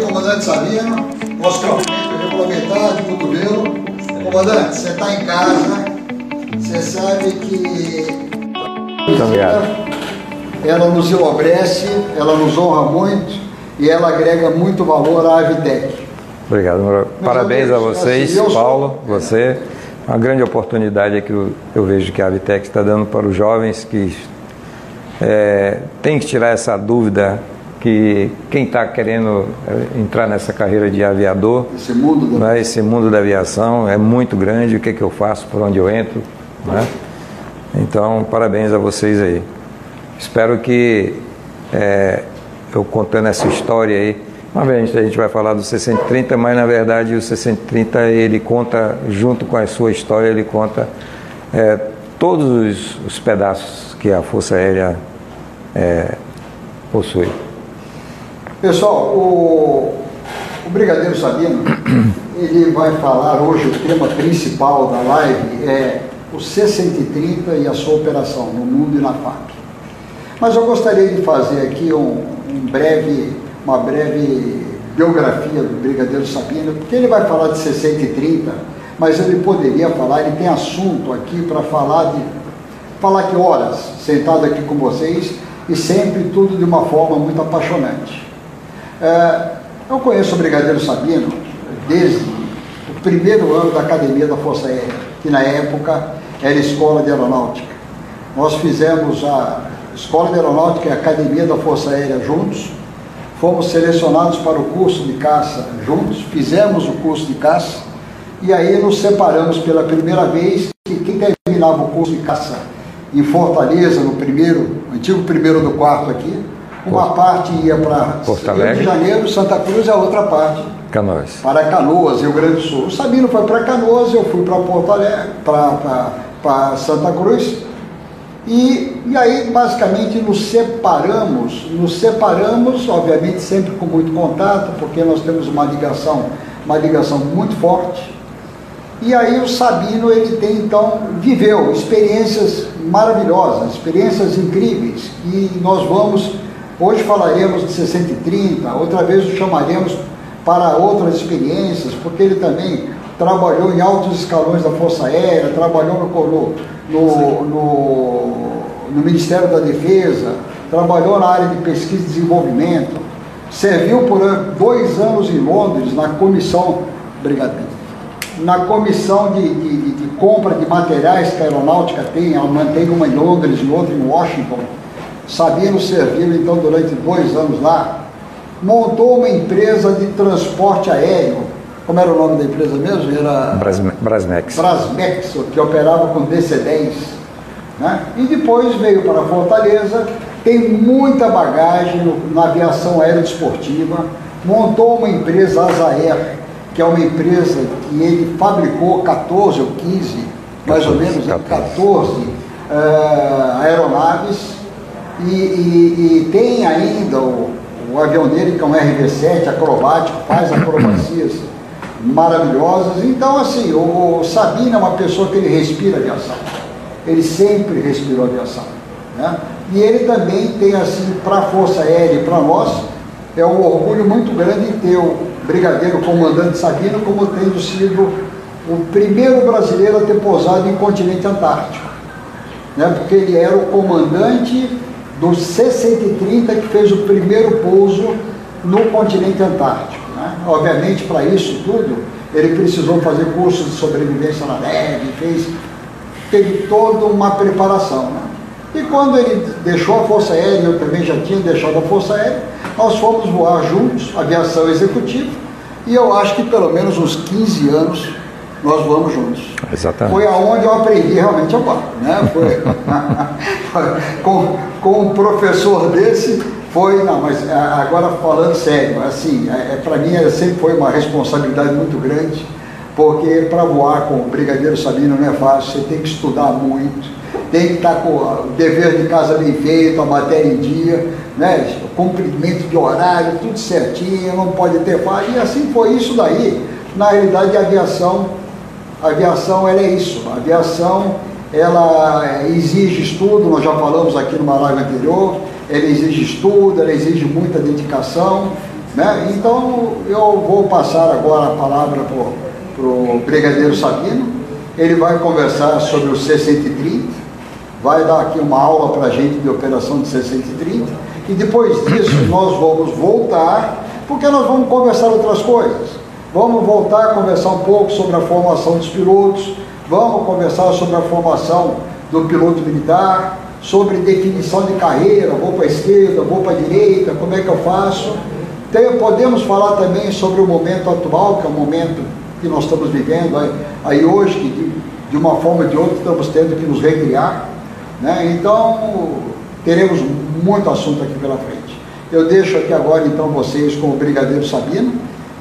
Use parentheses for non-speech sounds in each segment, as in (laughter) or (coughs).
Comandante, Sabino, nosso cumprimento regulamentar de cotovelo. Comandante, você está em casa, você sabe que Muito obrigado. ela nos enobrece, ela nos honra muito e ela agrega muito valor à Avitec. Obrigado. Moro. Parabéns a vocês, Assim, eu sou- Paulo, você. Uma grande oportunidade que eu, eu vejo que a Avitec está dando para os jovens que é, tem que tirar essa dúvida que quem está querendo é, entrar nessa carreira de aviador, Esse mundo da né, esse mundo da aviação é muito grande, o que, que eu faço, por onde eu entro. Né? Então, parabéns a vocês aí. Espero que é, eu contando essa história aí, uma vez a gente vai falar do 6030, mas na verdade o 6030 ele conta, junto com a sua história, ele conta é, todos os, os pedaços que a Força Aérea é, possui. Pessoal, o, o Brigadeiro Sabino, (clears throat) ele vai falar hoje, o tema principal da live é o C-130 e a sua operação no mundo e na FAP. Mas eu gostaria de fazer aqui um, um breve, uma breve biografia do Brigadeiro Sabino, porque ele vai falar de C-130, mas ele poderia falar, ele tem assunto aqui para falar de falar que horas, sentado aqui com vocês, e sempre tudo de uma forma muito apaixonante. É, eu conheço o Brigadeiro Sabino desde o primeiro ano da Academia da Força Aérea, que na época era Escola de Aeronáutica. Nós fizemos a Escola de Aeronáutica e a Academia da Força Aérea juntos, fomos selecionados para o curso de caça juntos, fizemos o curso de caça e aí nos separamos pela primeira vez que quem terminava o curso de caça em Fortaleza, no primeiro, antigo primeiro do quarto aqui, uma parte ia para Porto Rio de. Janeiro, Santa Cruz, e a outra parte Canoas. para Canoas, Rio Grande do Sul. O Sabino foi para Canoas, eu fui para Porto Alegre, para Santa Cruz. E, e aí, basicamente, nos separamos, nos separamos, obviamente, sempre com muito contato, porque nós temos uma ligação, uma ligação muito forte. E aí o Sabino, ele tem, então, viveu experiências maravilhosas, experiências incríveis. E nós vamos, hoje falaremos de 630, outra vez o chamaremos para outras experiências, porque ele também trabalhou em altos escalões da Força Aérea, trabalhou no, no, no, no Ministério da Defesa, trabalhou na área de pesquisa e desenvolvimento, serviu por dois anos em Londres na comissão, obrigado, na comissão de, de, de, compra de materiais que a aeronáutica tem, ela mantém uma em Londres e outra em Washington. Sabino serviu então durante dois anos lá, montou uma empresa de transporte aéreo. Como era o nome da empresa mesmo? Era Brasmex. Brasmex, que operava com DC-10. Né? E depois veio para Fortaleza, tem muita bagagem na aviação aerodesportiva, montou uma empresa Azaer, que é uma empresa que ele fabricou 14 ou 15, mais 14, ou menos, 14, 14 uh, aeronaves, e, e, e, tem ainda o, o dele, que é um RV-7 acrobático, faz acrobacias (clears throat) maravilhosas. Então, assim, o, o Sabino é uma pessoa que ele respira aviação. Ele sempre respirou aviação. Né? E ele também tem, assim, para a Força Aérea e para nós, é um orgulho muito grande ter o brigadeiro comandante Sabino como tendo sido o primeiro brasileiro a ter pousado em continente antártico. Né? Porque ele era o comandante do C-130 que fez o primeiro pouso no continente antártico. Né? Obviamente, para isso tudo, ele precisou fazer cursos de sobrevivência na neve, fez, teve toda uma preparação. Né? E quando ele deixou a Força Aérea, eu também já tinha deixado a Força Aérea, nós fomos voar juntos, aviação executiva, e eu acho que pelo menos uns 15 anos nós voamos juntos. Exatamente. Foi aonde eu aprendi realmente a voar. Né? Foi, (laughs) com, com um professor desse, foi, não, mas agora falando sério, assim, é, para mim sempre foi uma responsabilidade muito grande, porque para voar com o Brigadeiro Sabino não é fácil, você tem que estudar muito, tem que estar com o dever de casa bem feito, a matéria em dia, né? cumprimento de horário, tudo certinho, não pode ter falha, e assim foi isso daí. Na realidade, a aviação, a aviação ela é isso, a aviação ela exige estudo, nós já falamos aqui numa live anterior, ela exige estudo, ela exige muita dedicação, né? Então eu vou passar agora a palavra para o Brigadeiro Sabino, ele vai conversar sobre o C-130, vai dar aqui uma aula para a gente de operação de C-130, e depois disso nós vamos voltar, porque nós vamos conversar outras coisas. Vamos voltar a conversar um pouco sobre a formação dos pilotos, vamos conversar sobre a formação do piloto militar, sobre definição de carreira, vou para a esquerda, vou para a direita, como é que eu faço. Tem, podemos falar também sobre o momento atual, que é o momento que nós estamos vivendo aí, aí hoje, que de, de, uma forma ou de outra estamos tendo que nos recriar. Né? Então, teremos muito assunto aqui pela frente. Eu deixo aqui agora então vocês com o Brigadeiro Sabino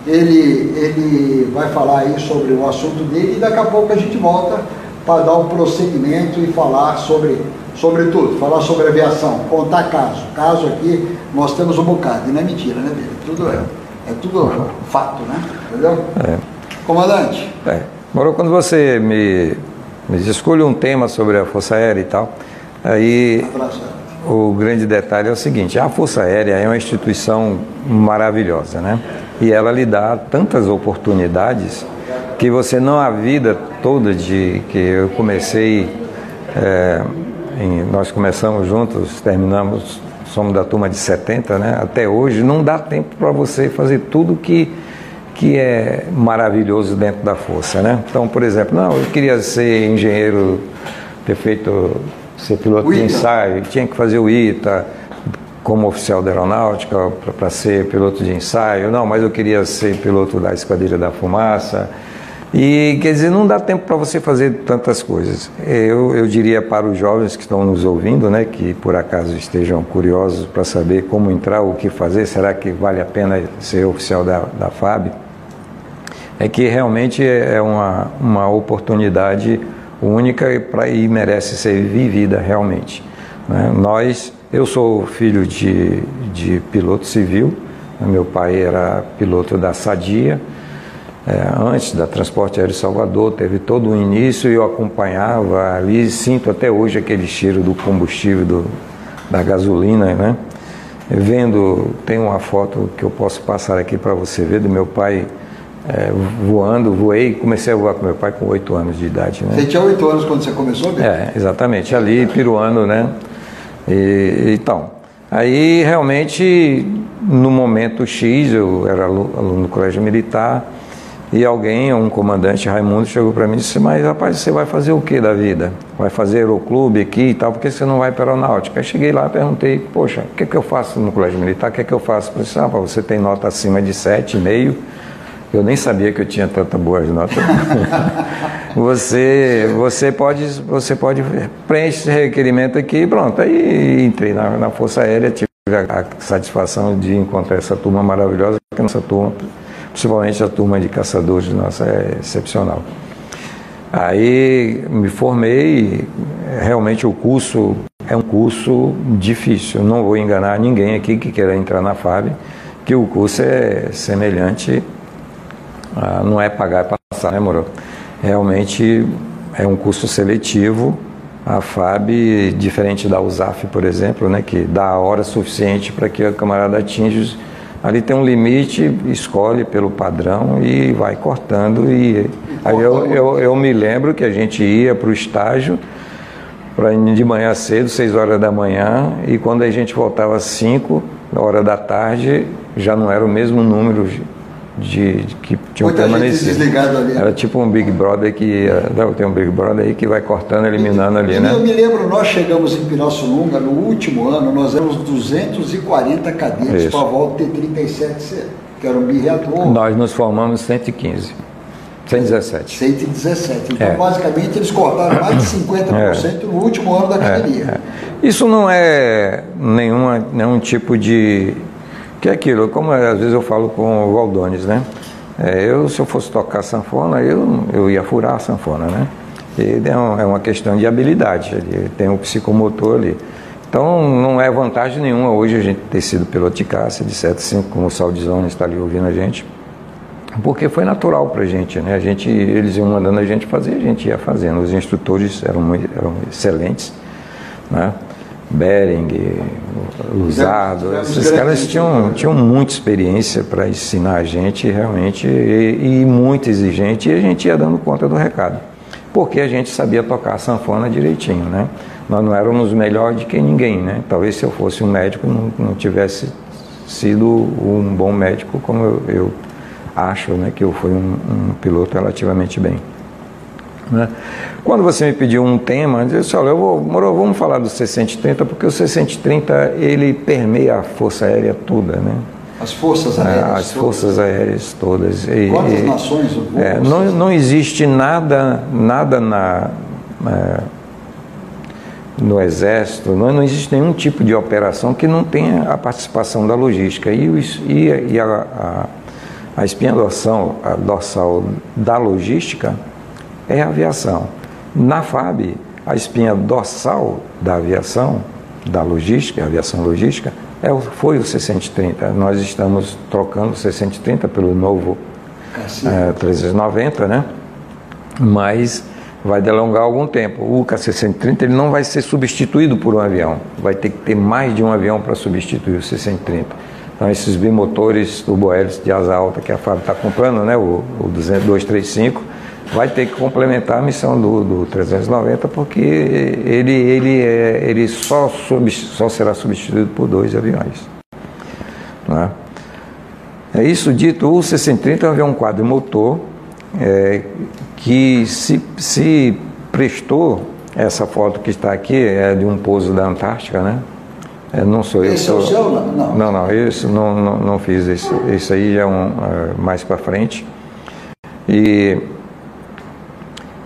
ele, ele vai falar aí sobre o assunto dele e daqui a pouco a gente volta para dar um prosseguimento e falar sobre, sobre tudo, falar sobre aviação, contar caso. Caso aqui nós temos um bocado, e não é mentira, né, Bíblia? Tudo é, é tudo (laughs) fato, né? Entendeu? É. Comandante. É. Moro, quando você me, me escolhe um tema sobre a Força Aérea e tal, aí o grande detalhe é o seguinte, a Força Aérea é uma instituição maravilhosa, né? e ela lhe dá tantas oportunidades que você não a vida toda de que eu comecei é, em, nós começamos juntos terminamos somos da turma de 70 né até hoje não dá tempo para você fazer tudo que que é maravilhoso dentro da força né então por exemplo não eu queria ser engenheiro ter feito ser piloto de ensaio tinha que fazer o ITA como oficial da aeronáutica para ser piloto de ensaio, não, mas eu queria ser piloto da Esquadrilha da Fumaça. E quer dizer, não dá tempo para você fazer tantas coisas. Eu, eu diria para os jovens que estão nos ouvindo, né, que por acaso estejam curiosos para saber como entrar, o que fazer, será que vale a pena ser oficial da, da FAB? É que realmente é uma, uma oportunidade única e, pra, e merece ser vivida realmente. Né? Nós eu sou filho de, de piloto civil, meu pai era piloto da Sadia, é, antes da Transporte Aéreo Salvador, teve todo o início e eu acompanhava ali, sinto até hoje aquele cheiro do combustível, do, da gasolina, né? Vendo, tem uma foto que eu posso passar aqui para você ver do meu pai é, voando, voei, comecei a voar com meu pai com oito anos de idade. Né? Você tinha oito anos quando você começou? Bem? É, exatamente, ali piruando, né? E, então, aí realmente no momento X, eu era aluno do colégio militar, e alguém, um comandante Raimundo, chegou para mim e disse: Mas rapaz, você vai fazer o que da vida? Vai fazer aeroclube aqui e tal, porque você não vai para a aeronáutica? Aí cheguei lá e perguntei: Poxa, o que, é que eu faço no colégio militar? O que, é que eu faço? Eu disse: Ah, você tem nota acima de 7,5 eu nem sabia que eu tinha tanta boas notas. (laughs) você, você pode, você pode preencher esse requerimento aqui e pronto. Aí entrei na, na Força Aérea, tive a, a, satisfação de encontrar essa turma maravilhosa, porque nossa turma, principalmente a turma de caçadores nossa, é excepcional. Aí me formei, realmente o curso é um curso difícil. Não vou enganar ninguém aqui que queira entrar na FAB, que o curso é semelhante ah, não é pagar e passar, né, Moro? Realmente é um curso seletivo. A FAB, diferente da USAF, por exemplo, né, que dá a hora suficiente para que a camarada atinja. Ali tem um limite, escolhe pelo padrão e vai cortando. E aí eu, eu, eu me lembro que a gente ia para o estágio para de manhã cedo, 6 horas da manhã, e quando a gente voltava às 5 horas da tarde, já não era o mesmo número de, de que tinham Muita permanecido. desligado ali. Era tipo um Big Brother que não, tem um Big Brother aí que vai cortando, eliminando ali, né? Eu me lembro, nós chegamos em Pirassununga no último ano, nós éramos 240 cadetes para a volta T37C, que era um bireator. Nós nos formamos 115. 117. 117. Então, é. basicamente, eles cortaram mais de (coughs) 50% é. no último ano da academia. É. é. Isso não é nenhuma, nenhum tipo de que é aquilo, como às vezes eu falo com o Valdones, né? É, eu, se eu fosse tocar sanfona, eu, eu ia furar a sanfona, né? E é, é uma questão de habilidade, tem um psicomotor ali. Então não é vantagem nenhuma hoje a gente ter sido de caça de 75, como o Saldizone está ali ouvindo a gente. porque foi natural para a gente, né? A gente, eles iam mandando a gente fazer, a gente ia fazendo. Os instrutores eram, eram excelentes, né? Bering, Luzado, esses caras tinham, tinham muita experiência para ensinar a gente realmente e, e muito exigente e a gente ia dando conta do recado. Porque a gente sabia tocar a sanfona direitinho, né? Nós não éramos melhor de que ninguém, né? Talvez se eu fosse um médico não, não tivesse sido um bom médico como eu, eu acho né, que eu fui um, um piloto relativamente bem. Né? Quando você me pediu um tema, eu disse, olha, eu vou, moro, vamos falar do C-130, porque o C-130 ele permeia a Força Aérea toda, né? As forças é, aéreas. As forças aéreas todas. E, Quantas e, nações é, não, não existe nada, nada na, é, no Exército, não, não, existe nenhum tipo de operação que não tenha a participação da logística. E, e, e a, a a espinha dorsal, a dorsal da logística é a aviação. Na FAB, a espinha dorsal da aviação, da logística, aviação logística, é, foi o C-130. Nós estamos trocando o C-130 pelo novo é, 390, né? Mas vai delongar algum tempo. O KC-130 ele não vai ser substituído por um avião. Vai ter que ter mais de um avião para substituir o C-130. Então, esses bimotores turbohélices de asa alta que a FAB está comprando, né, o, o 235, vai ter que complementar a missão do, do 390, porque ele, ele, é, ele só, sub, só será substituído por dois aviões. Né? É isso dito, o C-130 é um avião quadrimotor é, que se, se prestou, essa foto que está aqui é de um pouso da Antártica, né? É, não sou eu. Esse é o seu? Não, não, não, isso não, não, não fiz. Esse, esse aí é um é, mais para frente. E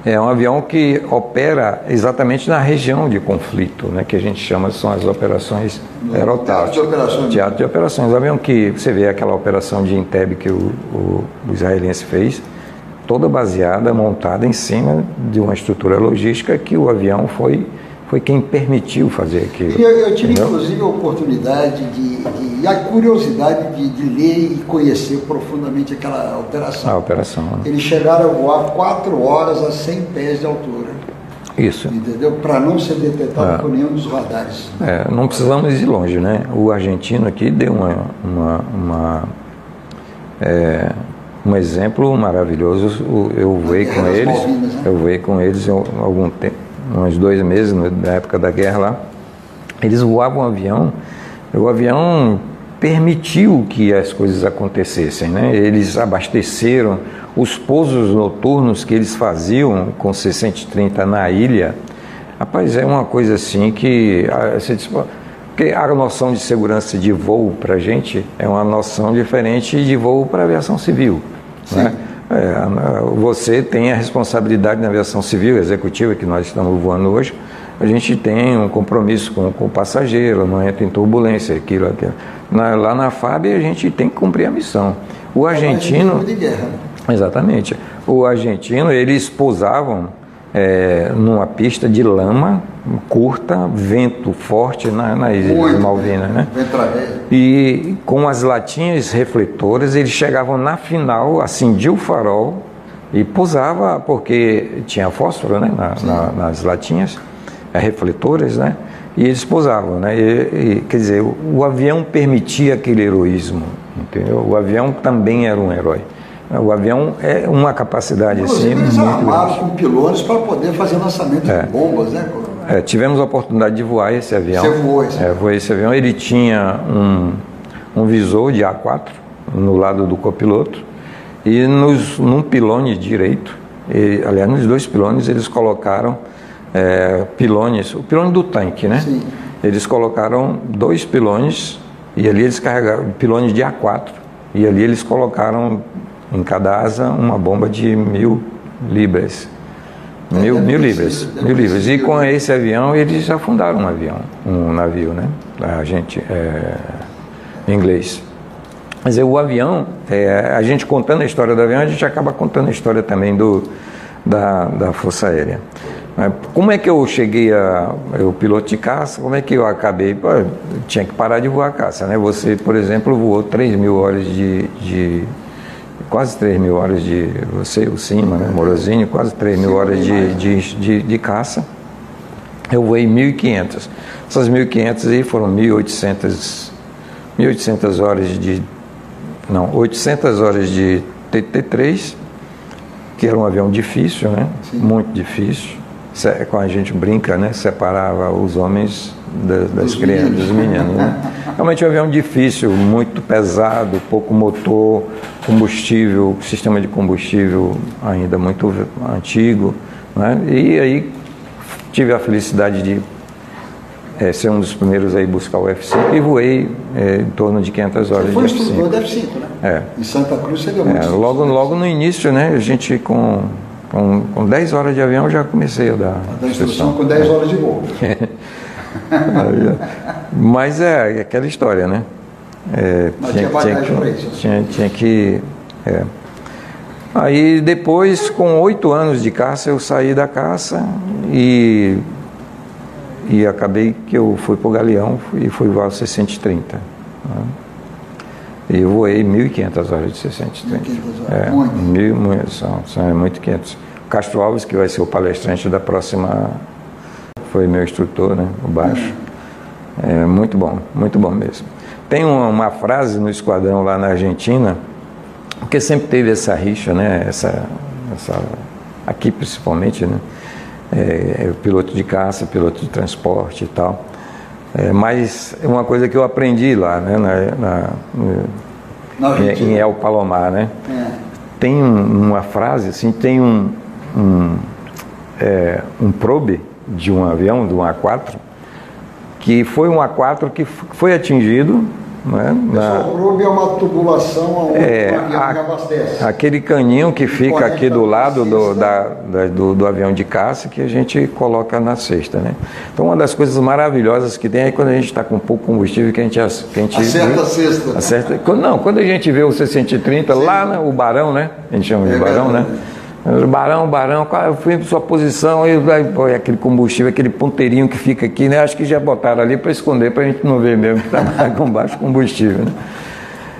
é um avião que opera exatamente na região de conflito, né, que a gente chama, são as operações aerotáticas. Teatro de operações. Teatro de operações. O avião que você vê aquela operação de Entebbe que o, o, o israelense fez, toda baseada, montada em cima de uma estrutura logística que o avião foi foi quem permitiu fazer aquilo. Eu, eu tive, entendeu? inclusive, a oportunidade de, de, e a curiosidade de, de, ler e conhecer profundamente aquela operação. A operação. Né? Eles chegaram a voar quatro horas a 100 pés de altura. Isso. Entendeu? Para não ser detectado é. por nenhum dos radares. É, não precisamos ir longe, né? O argentino aqui deu uma, uma, uma é, um exemplo maravilhoso. Eu voei com eles, né? eu voei com eles há algum tempo uns dois meses, na época da guerra lá, eles voavam um avião, o avião permitiu que as coisas acontecessem, né? Eles abasteceram os pousos noturnos que eles faziam com 630 na ilha. Rapaz, é uma coisa assim que ah, porque a noção de segurança de voo para a gente é uma noção diferente de voo para a aviação civil. Né? É, você tem a responsabilidade na aviação civil, executiva, que nós estamos voando hoje. A gente tem um compromisso com, com o passageiro, não entra em turbulência, aquilo, aquilo. Na, lá na FAB a gente tem que cumprir a missão. O argentino. De guerra. Né? Exatamente. O argentino, eles pousavam é, numa pista de lama curta, vento forte na, nas Ilhas Malvinas, né? E com as latinhas refletoras, eles chegavam na final, acendia o farol e pousava, porque tinha fósforo né? Na, na, nas latinhas refletoras, né? E eles pousavam, né? E, e, quer dizer, o, o avião permitia aquele heroísmo, entendeu? O avião também era um herói. O avião é uma capacidade Inclusive, assim. Eles armaram com pilotos para poder fazer lançamento é. de bombas, né? É, tivemos a oportunidade de voar esse avião. Você voou esse é, voei esse avião. Ele tinha um, um visor de A4 no lado do copiloto e nos, num pilone direito, e, aliás, nos dois pilones eles colocaram é, pilones, o pilone do tanque, né? Sim. Eles colocaram dois pilones e ali eles carregaram pilones de A4 e ali eles colocaram em cada asa uma bomba de mil libras. Mil, mil libras, mil libras. E com esse avião eles afundaram um avião, um navio, né? A gente, é, em inglês. Mas o avião, é, a gente contando a história do avião, a gente acaba contando a história também do, da, da Força Aérea. Como é que eu cheguei a. Eu piloto de caça, como é que eu acabei? Pô, eu tinha que parar de voar caça, né? Você, por exemplo, voou 3 mil horas de, de quase 3 mil horas de. Você, o Cima, né? Morozinho, quase 3 mil horas de, de, de, de caça. Eu voei 1.500. Essas 1.500 aí foram 1.800, 1.800 horas de. Não, 800 horas de TT3, que era um avião difícil, né? Sim. Muito difícil. Com a gente brinca, né? Separava os homens das, das crianças, dos meninos. Né? (laughs) Realmente é um avião difícil, muito pesado, pouco motor, combustível, sistema de combustível ainda muito antigo. Né? E aí tive a felicidade de é, ser um dos primeiros a ir buscar o F5 e voei é, em torno de 500 horas você foi de F5. instrutor do F5, né? É. Em Santa Cruz você deu muito é, logo, logo no início, né, a gente com, com, com 10 horas de avião já comecei a dar. A dar instrução com 10 horas de voo. (laughs) Mas é, é aquela história, né? É, tinha, tinha, que, tinha, tinha que. É. Aí depois, com oito anos de caça, eu saí da caça e, e acabei que eu fui para o Galeão e fui voar o 630. Né? E eu voei 1.500 horas de 630. 1.500 horas. É, mil, são, são é muito 500. Castro Alves, que vai ser o palestrante da próxima foi meu instrutor, né? O baixo. É muito bom, muito bom mesmo. Tem uma, uma frase no esquadrão lá na Argentina, porque sempre teve essa rixa, né? Essa, essa aqui principalmente, né? É, é, piloto de caça, piloto de transporte e tal. É, mas é uma coisa que eu aprendi lá, né? Na, na, na em El Palomar, né? É. Tem um, uma frase, assim, tem um, um, é, um probe de um avião, de um A4, que foi um A4 que foi atingido. Né, na, é uma tubulação onde é, o avião abastece. Aquele caninho que fica aqui do lado do, da, da, do, do, avião de caça que a gente coloca na cesta. Né? Então, uma das coisas maravilhosas que tem é quando a gente está com pouco combustível que a gente, que a gente acerta a cesta. Acerta, não, quando a gente vê o C-130 lá, no, o Barão, né? A gente chama de é Barão, né? Barão, Barão, eu fui em sua posição e pô, aquele combustível, aquele ponteirinho que fica aqui, né? Acho que já botaram ali para esconder, para a gente não ver mesmo que está com baixo combustível. Né?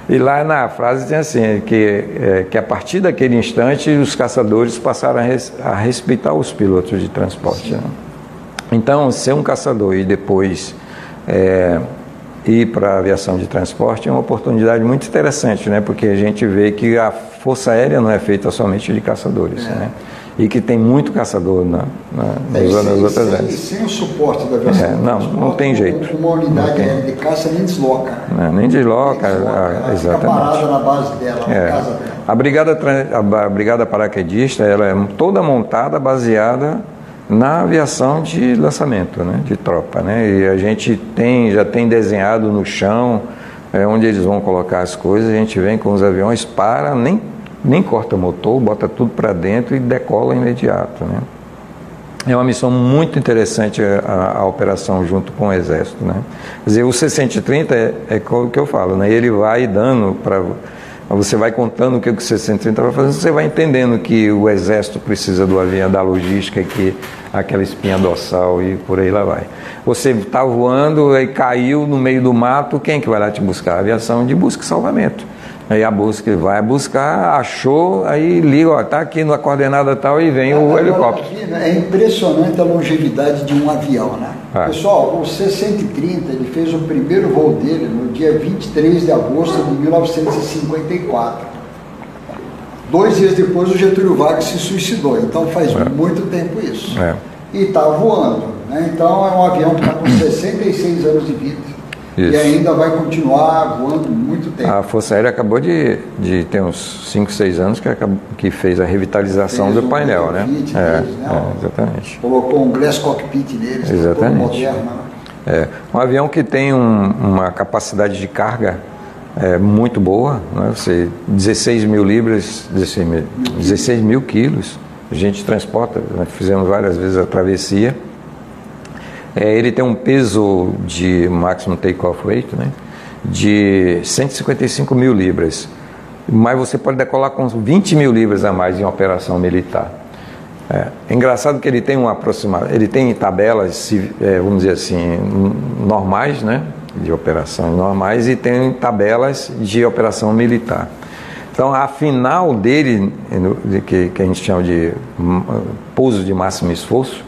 E lá na frase tem assim, que, é, que a partir daquele instante os caçadores passaram a, res, a respeitar os pilotos de transporte. Né? Então, ser um caçador e depois é, ir para a aviação de transporte é uma oportunidade muito interessante, né? porque a gente vê que a Força Aérea não é feita somente de caçadores, é. né? E que tem muito caçador na, na, é, nas, sem, outras áreas. Sem o suporte da aviação. É, não, não tem jeito. Uma unidade aérea de caça nem desloca. Não, nem desloca, nem desloca ah, exatamente. parada na base dela, é. na casa dela. A brigada, a brigada paraquedista ela é toda montada baseada na aviação de lançamento, né, de tropa, né? E a gente tem já tem desenhado no chão é, onde eles vão colocar as coisas. A gente vem com os aviões para nem nem corta motor, bota tudo para dentro e decola imediato. Né? É uma missão muito interessante a, a, operação junto com o Exército. Né? Quer dizer, o C-130 é, é o que eu falo, né? ele vai dando para. Você vai contando o que o C-130 vai fazendo, você vai entendendo que o Exército precisa do avião, da logística, que aquela espinha dorsal e por aí lá vai. Você está voando e caiu no meio do mato, quem é que vai lá te buscar? A aviação de busca e salvamento. Aí a busca vai buscar, achou, aí liga, ó, tá aqui na coordenada tal e vem o helicóptero. É impressionante a longevidade de um avião, né? É. Pessoal, o C-130, ele fez o primeiro voo dele no dia 23 de agosto de 1954. Dois dias depois o Getúlio Vargas se suicidou, então faz é. muito tempo isso. É. E está voando, né? Então é um avião que está com (coughs) 66 anos de vida. Isso. E ainda vai continuar voando muito tempo. A Força Aérea acabou de, de ter uns 5, 6 anos que, acabou, que fez a revitalização fez do painel, né? Deles, é, né? É, exatamente. Colocou um glass cockpit neles, exatamente. moderno. Né? É, um avião que tem um, uma capacidade de carga é, muito boa, né? Você, 16 mil libras, 16 mil, 16 mil quilos, a gente transporta, né? fizemos várias vezes a travessia é, ele tem um peso de maximum take-off weight né, de 155 mil libras, mas você pode decolar com 20 mil libras a mais em operação militar. É, é engraçado que ele tem uma aproximação, ele tem tabelas, é, vamos dizer assim, normais, né, de operações normais e tem tabelas de operação militar. Então a final dele, que, que a gente chama de hum, pouso de máximo esforço,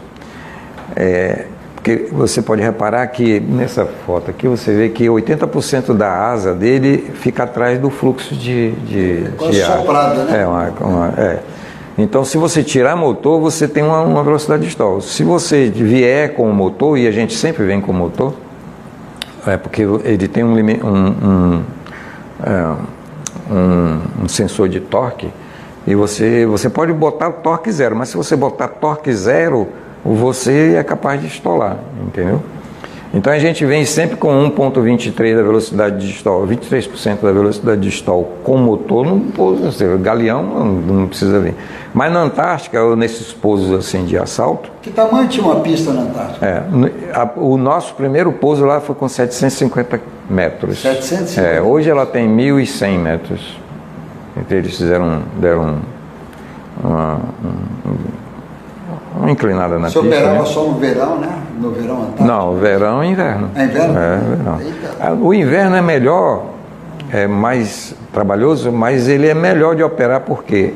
é, porque você pode reparar que nessa foto aqui você vê que 80% da asa dele fica atrás do fluxo de, de, de ar. Soprada, né? É, uma, uma, é. Então, se você tirar motor, você tem uma, uma velocidade de stall. Se você vier com o motor, e a gente sempre vem com o motor, é porque ele tem um, um, um, é, um, um sensor de torque, e você, você pode botar torque zero, mas se você botar torque zero, você é capaz de estolar, entendeu? Então a gente vem sempre com 1.23 da velocidade de stall, 23% da velocidade de stall com motor, não, seja, galeão não, não, precisa vir. Mas na Antártica, ou nesses pousos assim de assalto. Que tamanho tinha uma pista na Antártica? É, a, o nosso primeiro pouso lá foi com 750 metros. 750? É, hoje ela tem 1.100 metros. Então eles fizeram, deram uma, uma inclinada na Você pista. Você operava né? só no verão, né? No verão antártico? Não, verão e inverno. É inverno? É, verão. Ah, o inverno é melhor, é mais trabalhoso, mas ele é melhor de operar porque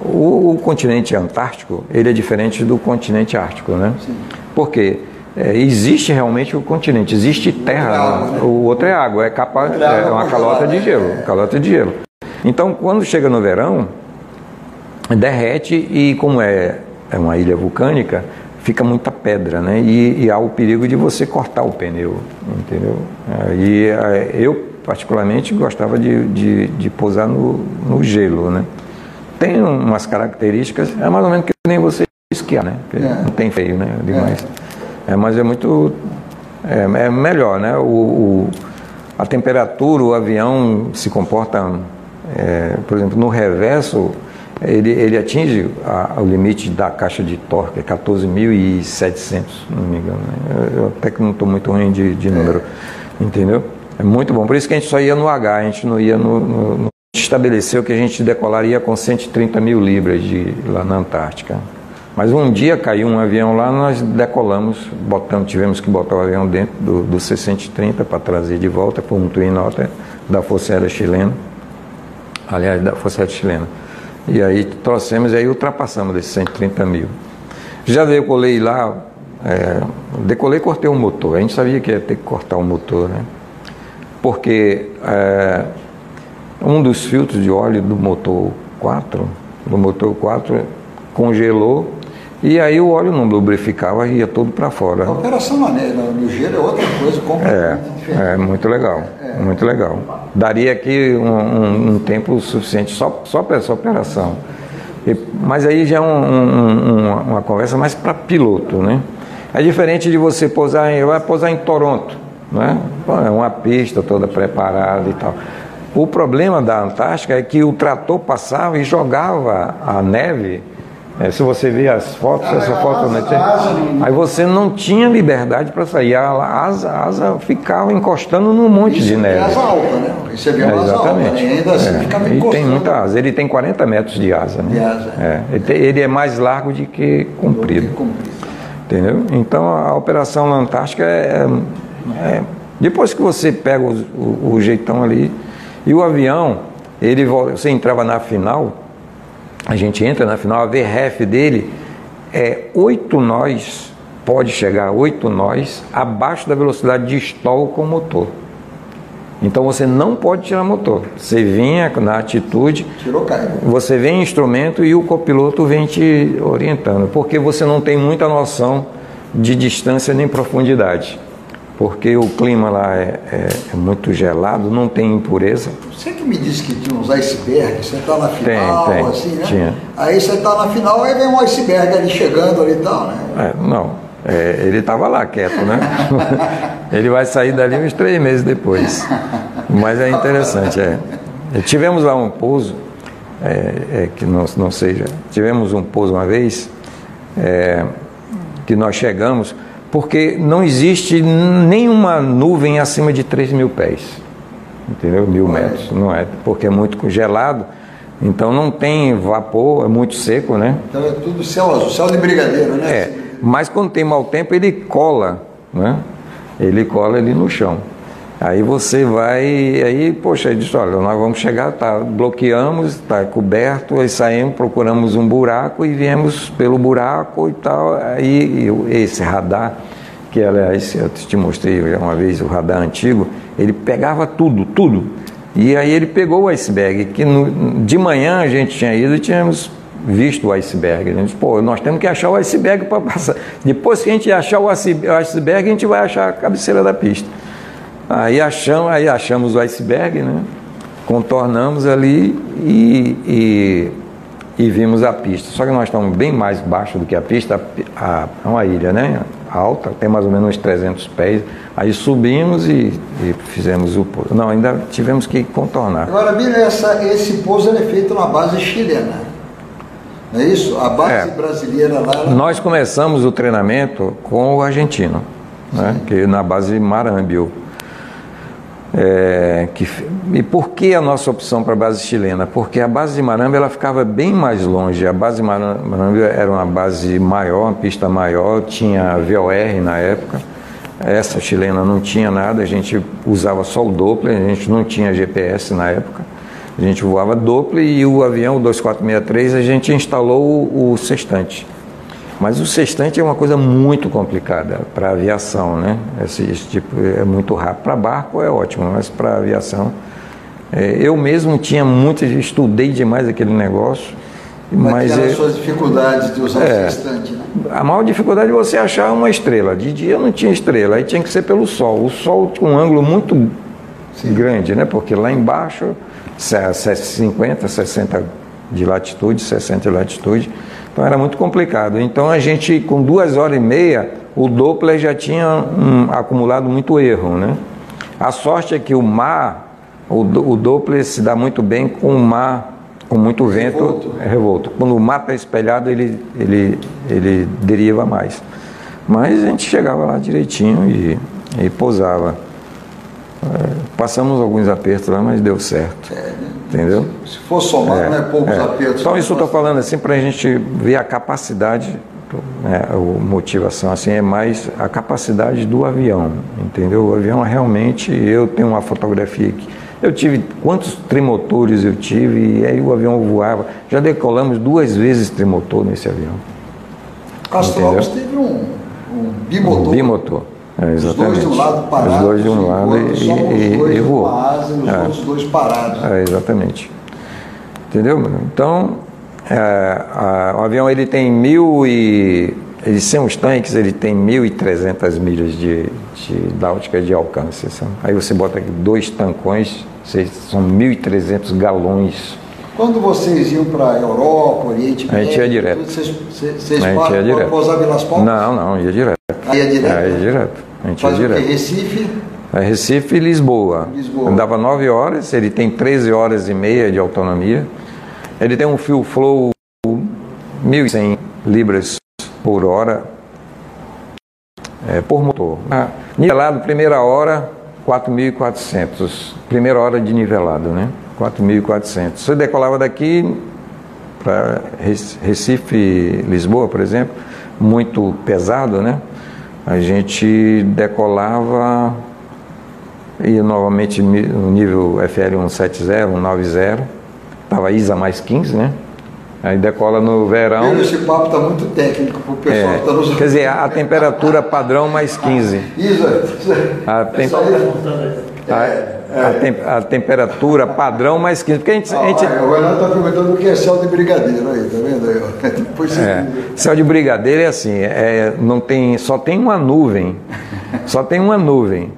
o, o continente antártico ele é diferente do continente ártico, né? Sim. Porque é, existe realmente o continente, existe terra, água, né? o outro é água, é, capa, é uma calota de gelo, é. calota de gelo. Então, quando chega no verão, derrete e como é, é uma ilha vulcânica, fica muita pedra, né? E, e, há o perigo de você cortar o pneu, entendeu? E eu, particularmente, gostava de, de, de pousar no, no, gelo, né? Tem umas características, é mais ou menos que nem você esquiar, né? É. Não tem feio, né? Demais. É. é mas é muito... É, é melhor, né? O, o, a temperatura, o avião se comporta... É, por exemplo, no reverso ele, ele atinge a, o limite da caixa de torque, é 14.700, não me engano. Né? Eu, eu até que não estou muito ruim de, de número, é. entendeu? É muito bom. Por isso que a gente só ia no H, a gente não ia no. no, no estabeleceu que a gente decolaria com 130 mil libras de, lá na Antártica. Mas um dia caiu um avião lá, nós decolamos, botamos, tivemos que botar o avião dentro do, do C-130 para trazer de volta, por um Twin Otter da Força Aérea Chilena. Aliás, da Força Aérea Chilena. E aí trouxemos e aí ultrapassamos desses 130 mil. Já decolei lá, é, decolei e cortei um motor. A gente sabia que ia ter que cortar o motor, né? Porque é, um dos filtros de óleo do motor 4, do motor 4, congelou e aí o óleo não lubrificava e ia todo para fora. A operação maneira, no gelo é outra coisa completamente é, É, muito legal, é. muito legal. Daria aqui um, um, um, tempo suficiente só, só para essa operação. E, mas aí já é um, uma conversa mais para piloto, né? É diferente de você pousar em, vai pousar em Toronto, né? É uma pista toda preparada e tal. O problema da Antártica é que o trator passava e jogava a neve é, se você ver as fotos, essa foto né, aí você não tinha liberdade para sair. A asa, a asa ficava encostando num monte Isso de neve. asa alta, né? Isso é, é exatamente. Alta, né? assim é. ficava E encostando. tem muita asa. Ele tem 40 metros de asa. Né? De asa. É. Ele, tem, ele, é mais largo do que comprido. Entendeu? Então a operação Antártica é, é depois que você pega o, o, o jeitão ali e o avião, ele você entrava na final a gente entra na final, a VRF dele é 8 nós, pode chegar a 8 nós, abaixo da velocidade de stall com o motor. Então você não pode tirar motor. Você vinha na atitude, Tirou você vem em instrumento e o copiloto vem te orientando, porque você não tem muita noção de distância nem profundidade porque o clima lá é, é, é, muito gelado, não tem impureza. Você que me disse que tinha uns icebergs, você está na final, tem, tem, assim, né? Tinha. Aí você está na final, aí vem um iceberg ali chegando ali e tal, né? É, não, é, ele estava lá quieto, né? (laughs) ele vai sair dali uns três meses depois. Mas é interessante, é. Tivemos lá um pouso, é, que não, não seja, tivemos um pouso uma vez, que nós chegamos porque não existe nenhuma nuvem acima de 3 mil pés, entendeu? Mil metros, não é? Porque é muito congelado, então não tem vapor, é muito seco, né? Então é tudo céu azul, céu de brigadeiro, né? É, mas quando tem mau tempo ele cola, né? Ele cola ali no chão. Aí você vai, aí, poxa, ele disse, olha, nós vamos chegar, tá, bloqueamos, está coberto, aí saímos, procuramos um buraco e viemos pelo buraco e tal. Aí esse radar, que aliás eu te mostrei uma vez o radar antigo, ele pegava tudo, tudo. E aí ele pegou o iceberg, que no, de manhã a gente tinha ido e tínhamos visto o iceberg. A gente disse, pô, nós temos que achar o iceberg para passar. Depois que a gente achar o iceberg, a gente vai achar a cabeceira da pista. Aí achamos, aí achamos o iceberg, né? contornamos ali e, e, e, vimos a pista. Só que nós estamos bem mais baixo do que a pista, é uma ilha né? alta, tem mais ou menos uns 300 pés. Aí subimos e, e fizemos o pouso. Não, ainda tivemos que contornar. Agora, Bira, essa, esse pouso é feito na base chilena. Não é isso? A base é. brasileira lá. Ela... Nós começamos o treinamento com o argentino, né? que na base Marambio. É, que, e por que a nossa opção para a base chilena? Porque a base de Maramba ela ficava bem mais longe. A base de Maramba era uma base maior, uma pista maior, tinha VOR na época. Essa chilena não tinha nada, a gente usava só o Doppler, a gente não tinha GPS na época. A gente voava Doppler e o avião, o 2463, a gente instalou o, o sextante. Mas o sextante é uma coisa muito complicada para aviação, né? Esse, esse, tipo é muito rápido. Para barco é ótimo, mas para aviação. É, eu mesmo tinha muito, estudei demais aquele negócio. Mas, mas é, as suas dificuldades de usar é, o sextante, né? A maior dificuldade é você achar uma estrela. De dia não tinha estrela, aí tinha que ser pelo sol. O sol com um ângulo muito Sim. grande, né? Porque lá embaixo, 50, 60 de latitude, 60 de latitude então era muito complicado. Então a gente, com duas horas e meia, o Doppler já tinha um, acumulado muito erro. Né? A sorte é que o mar, o, o Doppler se dá muito bem com o mar com muito vento revolto. é revolto. Quando o mar está espelhado, ele, ele, ele deriva mais. Mas a gente chegava lá direitinho e, e pousava. É, passamos alguns apertos lá, mas deu certo. É, né? Entendeu? Se for somar, é, não é poucos é. apertos. Então, isso eu estou falando assim para a gente ver a capacidade, né, a motivação assim, é mais a capacidade do avião, entendeu? O avião realmente, eu tenho uma fotografia aqui. Eu tive quantos trimotores eu tive e aí o avião voava. Já decolamos duas vezes trimotor nesse avião. Astrovos teve um, um bimotor. Um bimotor. É. Os dois de um lado parados. Os dois de um lado e, e, e, e voou. Asa, os é. outros dois parados. É, exatamente. Entendeu? Então, é, a, o avião ele tem mil e... Ele sem os tanques, ele tem 1.300 milhas de, de náutica de alcance. Sabe? Aí você bota aqui dois tancões, são 1.300 galões quando vocês iam para a Europa, Oriente Médio, a gente ia direto. Vocês, vocês a gente ia direto. pousar Vilas Palmas? Não, não, ia direto. Aí ia direto? É, ia direto. A gente Faz direto. Recife? É Recife e Lisboa. Lisboa. Andava 9 horas, ele tem 13 horas e meia de autonomia. Ele tem um fuel flow 1.100 libras por hora é, por motor. Ah, nivelado, primeira hora, 4.400. Primeira hora de nivelado, né? 4.400. Você decolava daqui para Recife, Lisboa, por exemplo, muito pesado, né? A gente decolava e novamente no nível FL 170, 190, estava ISA mais 15, né? Aí decola no verão. Esse papo está muito técnico para o pessoal é, que está nos Quer dizer, a temperatura padrão mais 15. ISA. A, tem... a, a, tem, a, temperatura padrão mais quente. Porque a gente, ah, a gente... o Renato está perguntando o que é céu de brigadeiro aí, tá vendo aí? (laughs) Depois é, céu de brigadeiro é assim, é, não tem, só tem uma nuvem. Só tem uma nuvem.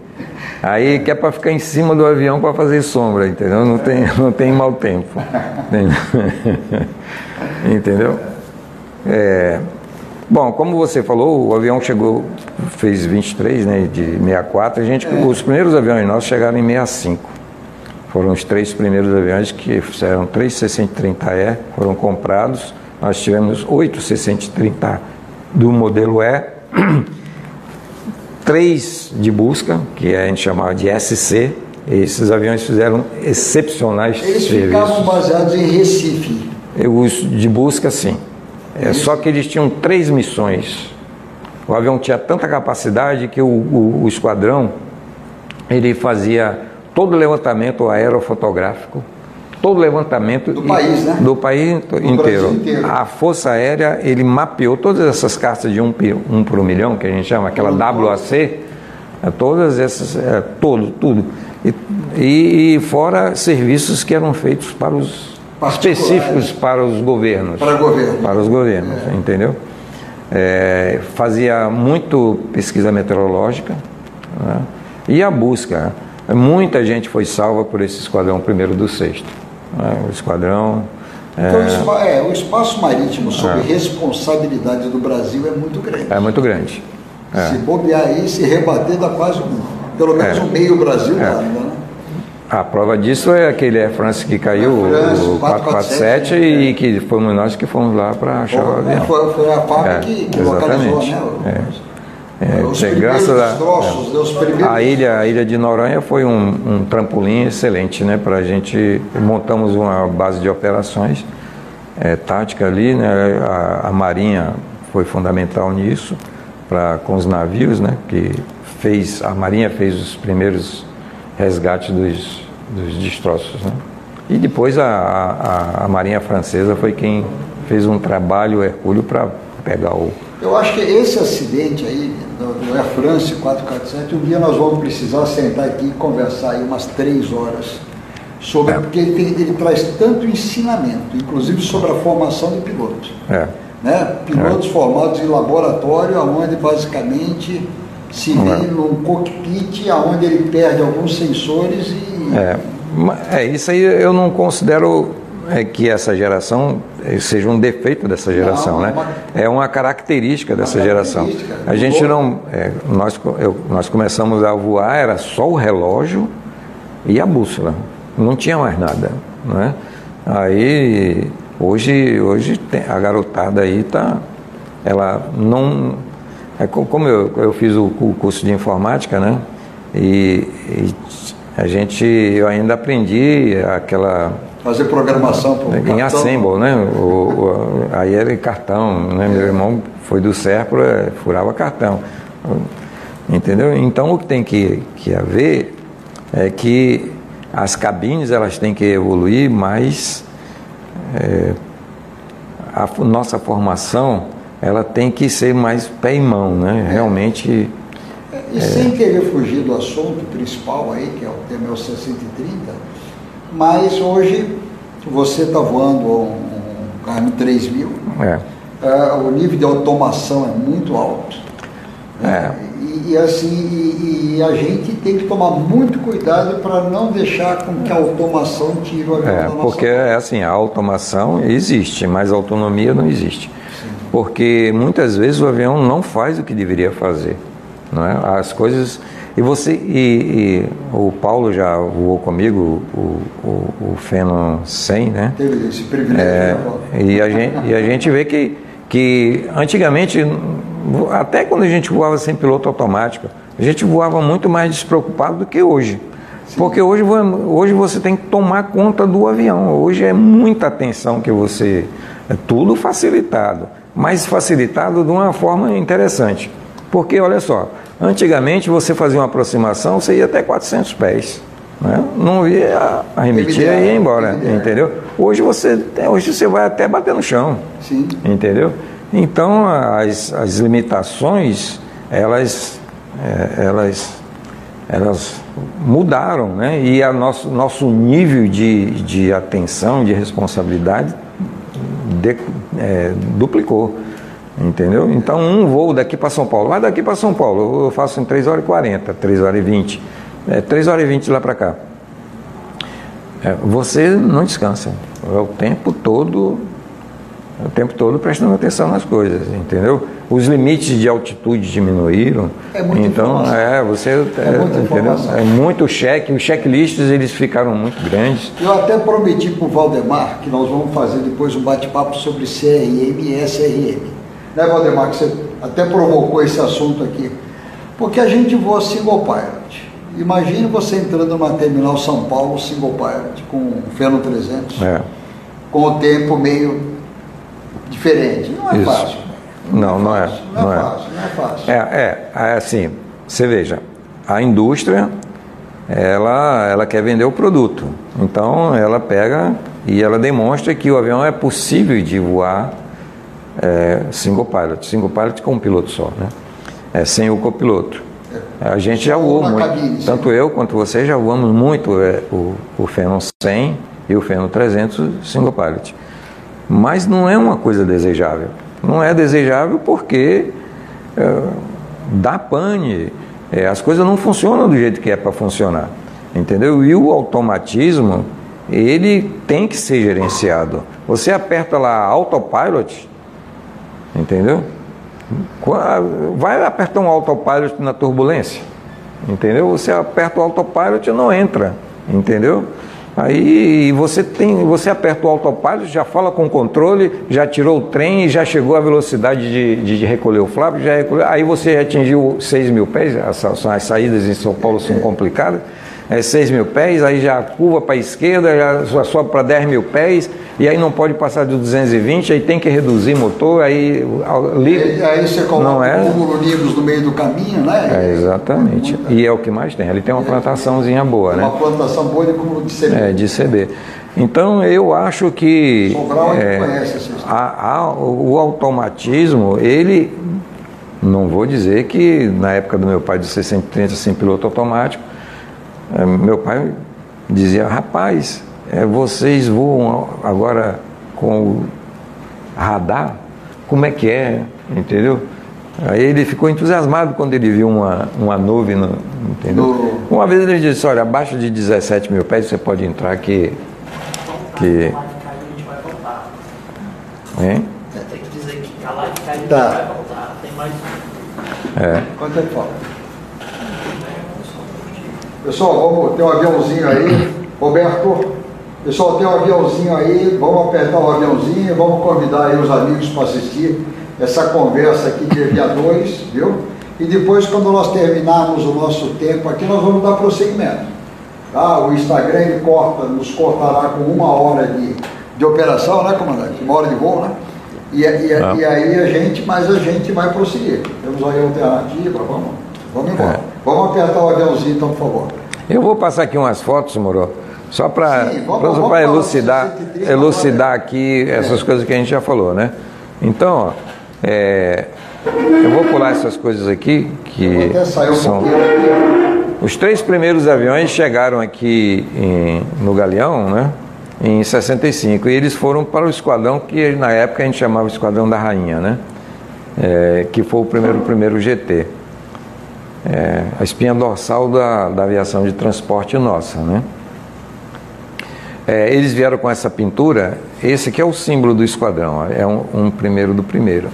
Aí que é para ficar em cima do avião para fazer sombra, entendeu? Não tem, (laughs) não tem mau tempo. (laughs) entendeu? É, Bom, como você falou, o avião chegou, fez 23, né, de 64. A gente, é. Os primeiros aviões nossos chegaram em 65. Foram os três primeiros aviões que fizeram três C-130E, foram comprados. Nós tivemos oito C-130 do modelo E, (clears throat) três de busca, que a gente chamava de SC. Esses aviões fizeram excepcionais Eles serviços. Eles ficavam baseados em Recife. Os de busca, sim. É, só que eles tinham três missões. O avião tinha tanta capacidade que o, o, o esquadrão ele fazia todo o levantamento aerofotográfico, todo o levantamento do país, né? Do país do inteiro. inteiro. A Força Aérea, ele mapeou todas essas cartas de um, um por um milhão, que a gente chama, aquela WAC, é, todas essas, é, todo, tudo. E, e, fora serviços que eram feitos para os específicos para os governos. Para governo. Para os governos, é. entendeu? É, fazia muito pesquisa meteorológica né? e a busca. Muita gente foi salva por esse esquadrão primeiro do sexto. Né? O esquadrão. Então, é, o espaço marítimo sob é. responsabilidade do Brasil é muito grande. É muito grande. É. Se bobear aí, se rebater, dá quase um, pelo menos é. um meio Brasil é. né? A prova disso é aquele Air France que caiu, o 447, né? e que fomos nós que fomos lá para achar o avião. Foi, foi a FAB é, que, que localizou, né? É. É, os graças a, trossos, é, a ilha, a ilha de Noronha foi um, um trampolim excelente, né? Para a gente montamos uma base de operações é, tática ali, né? A, a Marinha foi fundamental nisso, para com os navios, né? Que fez a Marinha fez os primeiros resgates dos, dos destroços, né? E depois a, a, a Marinha Francesa foi quem fez um trabalho hercúleo para pegar o eu acho que esse acidente aí, do Air France 447, um dia nós vamos precisar sentar aqui e conversar aí umas três horas sobre, é. porque ele, tem, ele, traz tanto ensinamento, inclusive sobre a formação de pilotos. É. Né? Pilotos é. formados em laboratório, onde basicamente se vê é. num cockpit, onde ele perde alguns sensores e. É. é, isso aí eu não considero é que essa geração seja um defeito dessa geração, não, né? Uma, é uma característica uma dessa característica. geração. A gente não, é, nós, eu, nós começamos a voar era só o relógio e a bússola, não tinha mais nada, né? Aí hoje, hoje tem, a garotada aí tá, ela não, é como eu, eu fiz o, o curso de informática, né? E, e a gente, eu ainda aprendi aquela fazer programação por Em cartão. Assemble, né? O, o, aí era cartão, né? Meu irmão foi do Serpro, é, furava cartão. Entendeu? Então o que tem que, que haver é que as cabines elas têm que evoluir, mas é, a nossa formação ela tem que ser mais pé em mão, né? Realmente. E sem querer fugir do assunto principal aí, que é o tema 630, mas hoje você está voando um, carro 3000, é. uh, o nível de automação é muito alto. Né? É. E, e, assim, e, e, a gente tem que tomar muito cuidado para não deixar com que a automação tire o avião é, da nossa Porque é assim, a automação existe, mas a autonomia não existe. Sim. Porque muitas vezes o avião não faz o que deveria fazer. Não é? As coisas e você e, e, o Paulo já voou comigo o, o, o Feno 100, né? Teve esse privilégio. É, né, e, a gente, e a gente vê que, que antigamente, até quando a gente voava sem piloto automático, a gente voava muito mais despreocupado do que hoje. Sim. Porque hoje, hoje você tem que tomar conta do avião. Hoje é muita atenção que você. É tudo facilitado, mas facilitado de uma forma interessante. Porque, olha só, Antigamente você fazia uma aproximação, você ia até 400 pés. Né? Não ia arremetia e ia embora, entendeu? Hoje você, hoje você vai até bater no chão, Sim. entendeu? Então as, as limitações, elas, é, elas, elas mudaram, né? E a nosso, nosso nível de, de atenção, de responsabilidade de, é, duplicou. Entendeu? Então, um voo daqui para São Paulo, vai daqui para São Paulo, eu faço em 3 horas e 40, 3 horas e 20, é, 3 horas e 20 lá para cá. É, você não descansa, é o tempo todo, o tempo todo prestando atenção nas coisas, entendeu? Os limites de altitude diminuíram, é muito então informação. é você é, é entendeu? é muito cheque, os checklists eles ficaram muito grandes. Eu até prometi para o Valdemar que nós vamos fazer depois um bate-papo sobre CRM e SRM né, Valdemar, que você até provocou esse assunto aqui. Porque a gente voa single pilot. Imagine você entrando numa terminal São Paulo single pilot com o Feno 300, é. com o tempo meio diferente. Não é Isso. fácil. Não, não, é. Não, é, não é, fácil, não é fácil. É, é, é assim, você veja, a indústria ela, ela quer vender o produto. Então ela pega e ela demonstra que o avião é possível de voar é, single pilot, single pilot com um piloto só, né? É, sem o copiloto. A gente já voou muito, cabine, tanto eu quanto você já voamos muito é, o, o Phenom 100 e o Phenom 300 single pilot. Mas não é uma coisa desejável. Não é desejável porque é, dá pane, é, as coisas não funcionam do jeito que é para funcionar, entendeu? E o automatismo, ele tem que ser gerenciado. Você aperta lá autopilot, entendeu? Vai apertar um autopilot na turbulência, entendeu? Você aperta o autopilot e não entra, entendeu? Aí você tem, você aperta o autopilot, já fala com o controle, já tirou o trem já chegou à velocidade de, de, de recolher o flap, já recolheu, aí você atingiu 6 mil pés, as, as saídas em São Paulo são complicadas, é 6 mil pés, aí já curva para a esquerda, já sobe para 10 mil pés, e aí não pode passar de 220, aí tem que reduzir motor, aí liga. Aí, você coloca não é? cumulonimbus no meio do caminho, né? É, exatamente. E é o que mais tem. Ele tem uma plantaçãozinha boa, né? Uma plantação boa de cúmulo de CB. É, de CB. Então eu acho que é, conhece a, a, o automatismo, ele não vou dizer que na época do meu pai de 630 sem piloto automático, é, meu pai dizia, rapaz, é, vocês voam agora com o radar? Como é que é? Entendeu? Aí ele ficou entusiasmado quando ele viu uma, uma nuvem, no, entendeu? No... Uma vez ele disse, olha, abaixo de 17 mil pés você pode entrar que... que... Hein? Tem que dizer que a live cai, a gente tá. vai voltar. Tem mais... É. Quanto tempo falta? Pessoal, vamos ter um aviãozinho aí. Roberto, Pessoal, tem um aviãozinho aí, vamos apertar o aviãozinho, vamos convidar aí os amigos para assistir essa conversa aqui de aviadores, viu? E depois, quando nós terminarmos o nosso tempo aqui, nós vamos dar prosseguimento. Tá? O Instagram corta, nos cortará com uma hora de, de operação, né, comandante? Uma hora de voo, né? E, e, ah. e aí a gente, mas a gente vai prosseguir. Temos aí alternativa, vamos, vamos embora. É. Vamos apertar o aviãozinho, então, por favor. Eu vou passar aqui umas fotos, Moro só para elucidar, elucidar aqui essas coisas que a gente já falou, né? Então, ó, é, eu vou pular essas coisas aqui que são os três primeiros aviões chegaram aqui em, no Galeão, né? Em 65 e eles foram para o esquadrão que na época a gente chamava Esquadrão da Rainha, né? É, que foi o primeiro primeiro GT, é, a espinha dorsal da, da aviação de transporte nossa, né? É, eles vieram com essa pintura, esse aqui é o símbolo do esquadrão, é um, um primeiro do primeiro.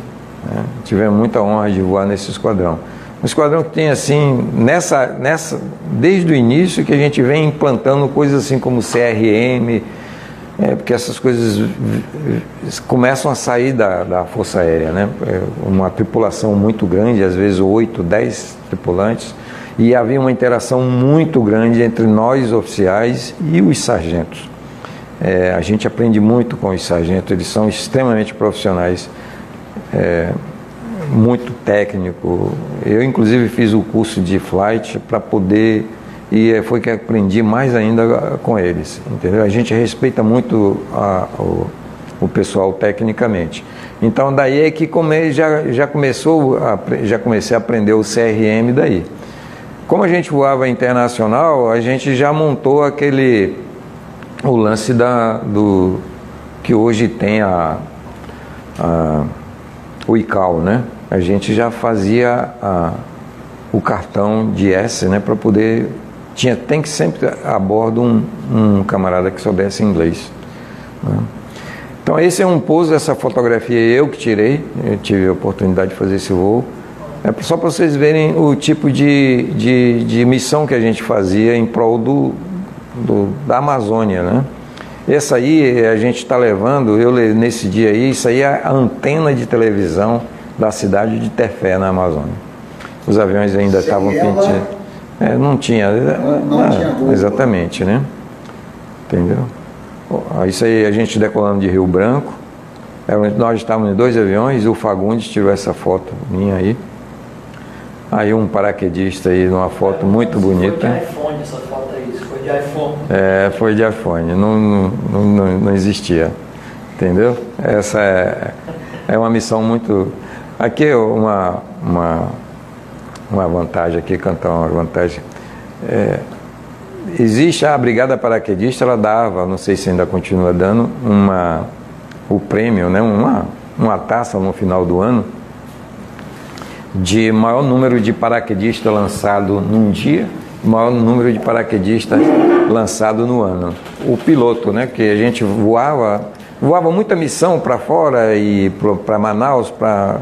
Né? Tivemos muita honra de voar nesse esquadrão. Um esquadrão que tem assim, nessa, nessa, desde o início que a gente vem implantando coisas assim como CRM, é, porque essas coisas começam a sair da, da Força Aérea, né? É uma tripulação muito grande, às vezes oito, dez tripulantes, e havia uma interação muito grande entre nós oficiais e os sargentos. É, a gente aprende muito com os sargentos, eles são extremamente profissionais, é, muito técnico. Eu, inclusive, fiz o curso de flight para poder, e foi que aprendi mais ainda com eles, entendeu? A gente respeita muito a, o, o pessoal tecnicamente. Então, daí é que come, já, já, começou a, já comecei a aprender o CRM daí. Como a gente voava internacional, a gente já montou aquele o lance da, do que hoje tem a, a, o ICAO, né? A gente já fazia a, o cartão de S, né? Para poder tinha tem que sempre a bordo um, um camarada que soubesse inglês. Né? Então esse é um pouso, essa fotografia eu que tirei, eu tive a oportunidade de fazer esse voo. É só para vocês verem o tipo de, de, de missão que a gente fazia em prol do, do, da Amazônia, né? Essa aí a gente está levando, eu nesse dia aí, isso aí é a antena de televisão da cidade de Tefé, na Amazônia. Os aviões ainda estavam pintando. É, não tinha. Não, não tinha exatamente, né? Entendeu? Isso aí a gente decolando de Rio Branco. Nós estávamos em dois aviões, o Fagundes tirou essa foto minha aí. Aí um paraquedista aí numa foto muito bonita. Foi de iPhone essa foto aí, foi de iPhone. É, foi de iPhone, não, não, não, não existia. Entendeu? Essa é, é uma missão muito. Aqui é uma, uma, uma vantagem aqui, cantar uma vantagem. É, existe a Brigada Paraquedista, ela dava, não sei se ainda continua dando, uma, o prêmio, né, uma, uma taça no final do ano de maior número de paraquedistas lançado num dia, maior número de paraquedistas lançado no ano. O piloto, né, que a gente voava, voava muita missão para fora e para Manaus, para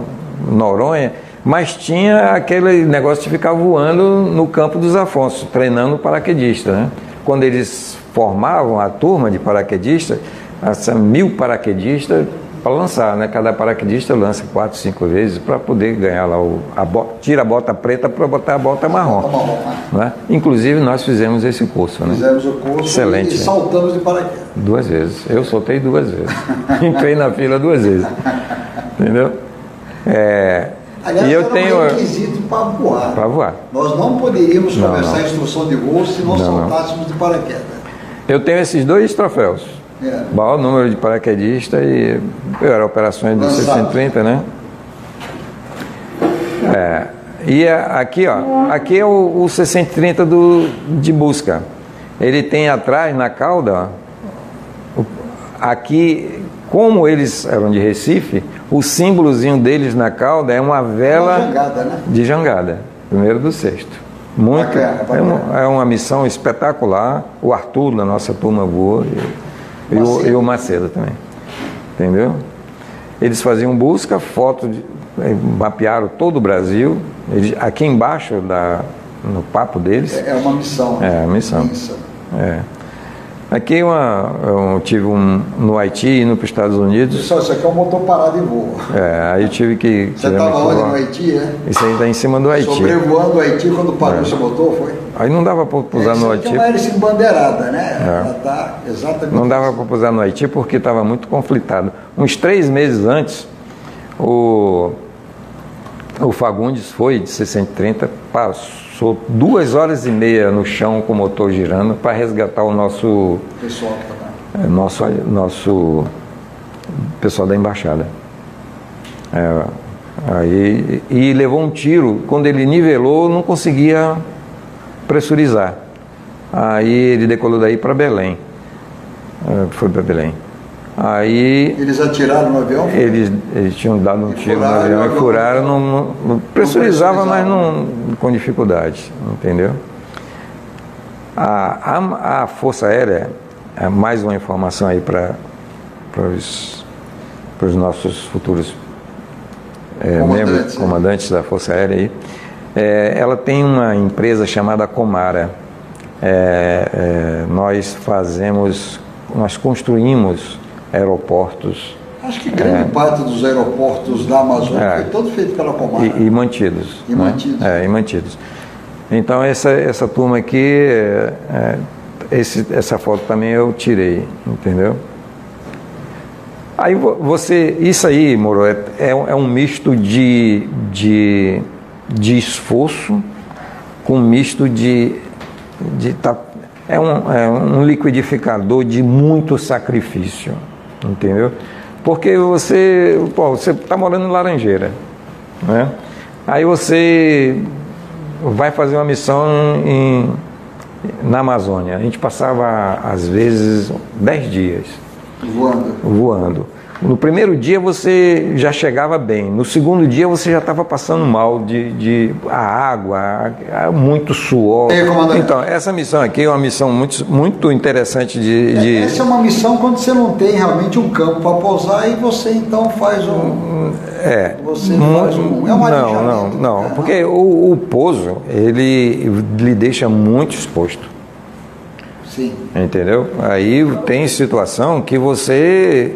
Noronha, mas tinha aquele negócio de ficar voando no campo dos Afonso, treinando paraquedista. Né? Quando eles formavam a turma de paraquedistas, mil paraquedistas para lançar, né? Cada paraquedista lança quatro, cinco vezes para poder ganhar lá o a bota, tira a bota preta para botar a bota marrom. Né? Inclusive nós fizemos esse curso, né? Fizemos o curso Excelente, e saltamos de paraquedas. Duas vezes. Eu soltei duas vezes. (laughs) Entrei na fila duas vezes. Entendeu? É, Aliás, e eu tenho um requisito para voar. para voar. Nós não poderíamos Não, começar não. a instrução de voo se não, Não, saltássemos de paraquedas. Eu tenho esses dois troféus. É. Maior número de paraquedistas e eu era operações de Lançado. 630, né? É, e aqui, ó, aqui é o, o 630 do, de busca. Ele tem atrás na cauda, ó, aqui, como eles eram de Recife, o símbolozinho deles na cauda é uma vela Uma jangada, né? de jangada, primeiro do sexto. Muito, Bacana, é, bacana. uma, é uma missão espetacular. O Arthur da nossa turma voou e, e o, Macedo. e o Macedo também. Entendeu? Eles faziam busca, foto, de, eh, mapearam todo o Brasil. Eles- aqui embaixo da, no papo deles, É é uma missão. É, missão. Isso. é. Aqui uma, eu tive um no Haiti indo para os Estados Unidos. Pessoal, isso aqui é um motor parado em voo. É, aí eu tive que. Você estava onde no Haiti, né? Isso aí está em cima do Haiti. É. Sobrevoando o Haiti quando parou seu motor, foi? Aí não dava para pousar Isso no Haiti. é uma hélice embandeirada, né? Ela tá exatamente. Não dava para pousar no Haiti porque estava muito conflitado. Uns três meses antes, o, o Fagundes foi de 630, passou duas horas e meia no chão com o motor girando para resgatar o nosso, Pessoal tá eh, nosso, nosso pessoal da embaixada. É, aí, e levou um tiro, quando ele nivelou, não conseguia pressurizar. Aí ele decolou daí para Belém. É, Foi para Belém. Aí Eles atiraram no avião? eles, eles tinham dado um tiro no avião e furaram, não, não- não- pressurizava, mas não, com dificuldade, entendeu? A, a, a Força Aérea, é mais uma informação aí para os nossos futuros é, Comandantes, membros, né? comandantes da Força Aérea aí, é, ela tem uma empresa chamada Comara. É, é, nós fazemos, nós construímos aeroportos Acho que grande parte dos aeroportos da Amazônia É. foi todo feito pela Comara. e, e mantidos. E né? mantidos. É, e mantidos. Então essa, essa turma aqui, é, é, esse, essa foto também eu tirei, entendeu? Aí vo- você, isso aí, Moro, é, é um- é um misto de, de, de esforço com misto de, de tá, é, um, é um liquidificador de muito sacrifício, entendeu? Porque você, pô, você está morando em Laranjeira, né? Aí você vai fazer uma missão em, na Amazônia. A gente passava, às vezes, 10 dias Voando. voando. No primeiro dia você já chegava bem, no segundo dia você já estava passando mal de, de a água, a- a- muito suor. E comandante? Então, essa missão aqui é uma missão muito, muito interessante de. de- Essa é uma missão quando você não tem realmente um campo para pousar e você então faz um. É. Você mu- faz um. É um não, não, não. É, Porque o, o pouso, ele lhe deixa muito exposto. Sim. Entendeu? Aí tem situação que você.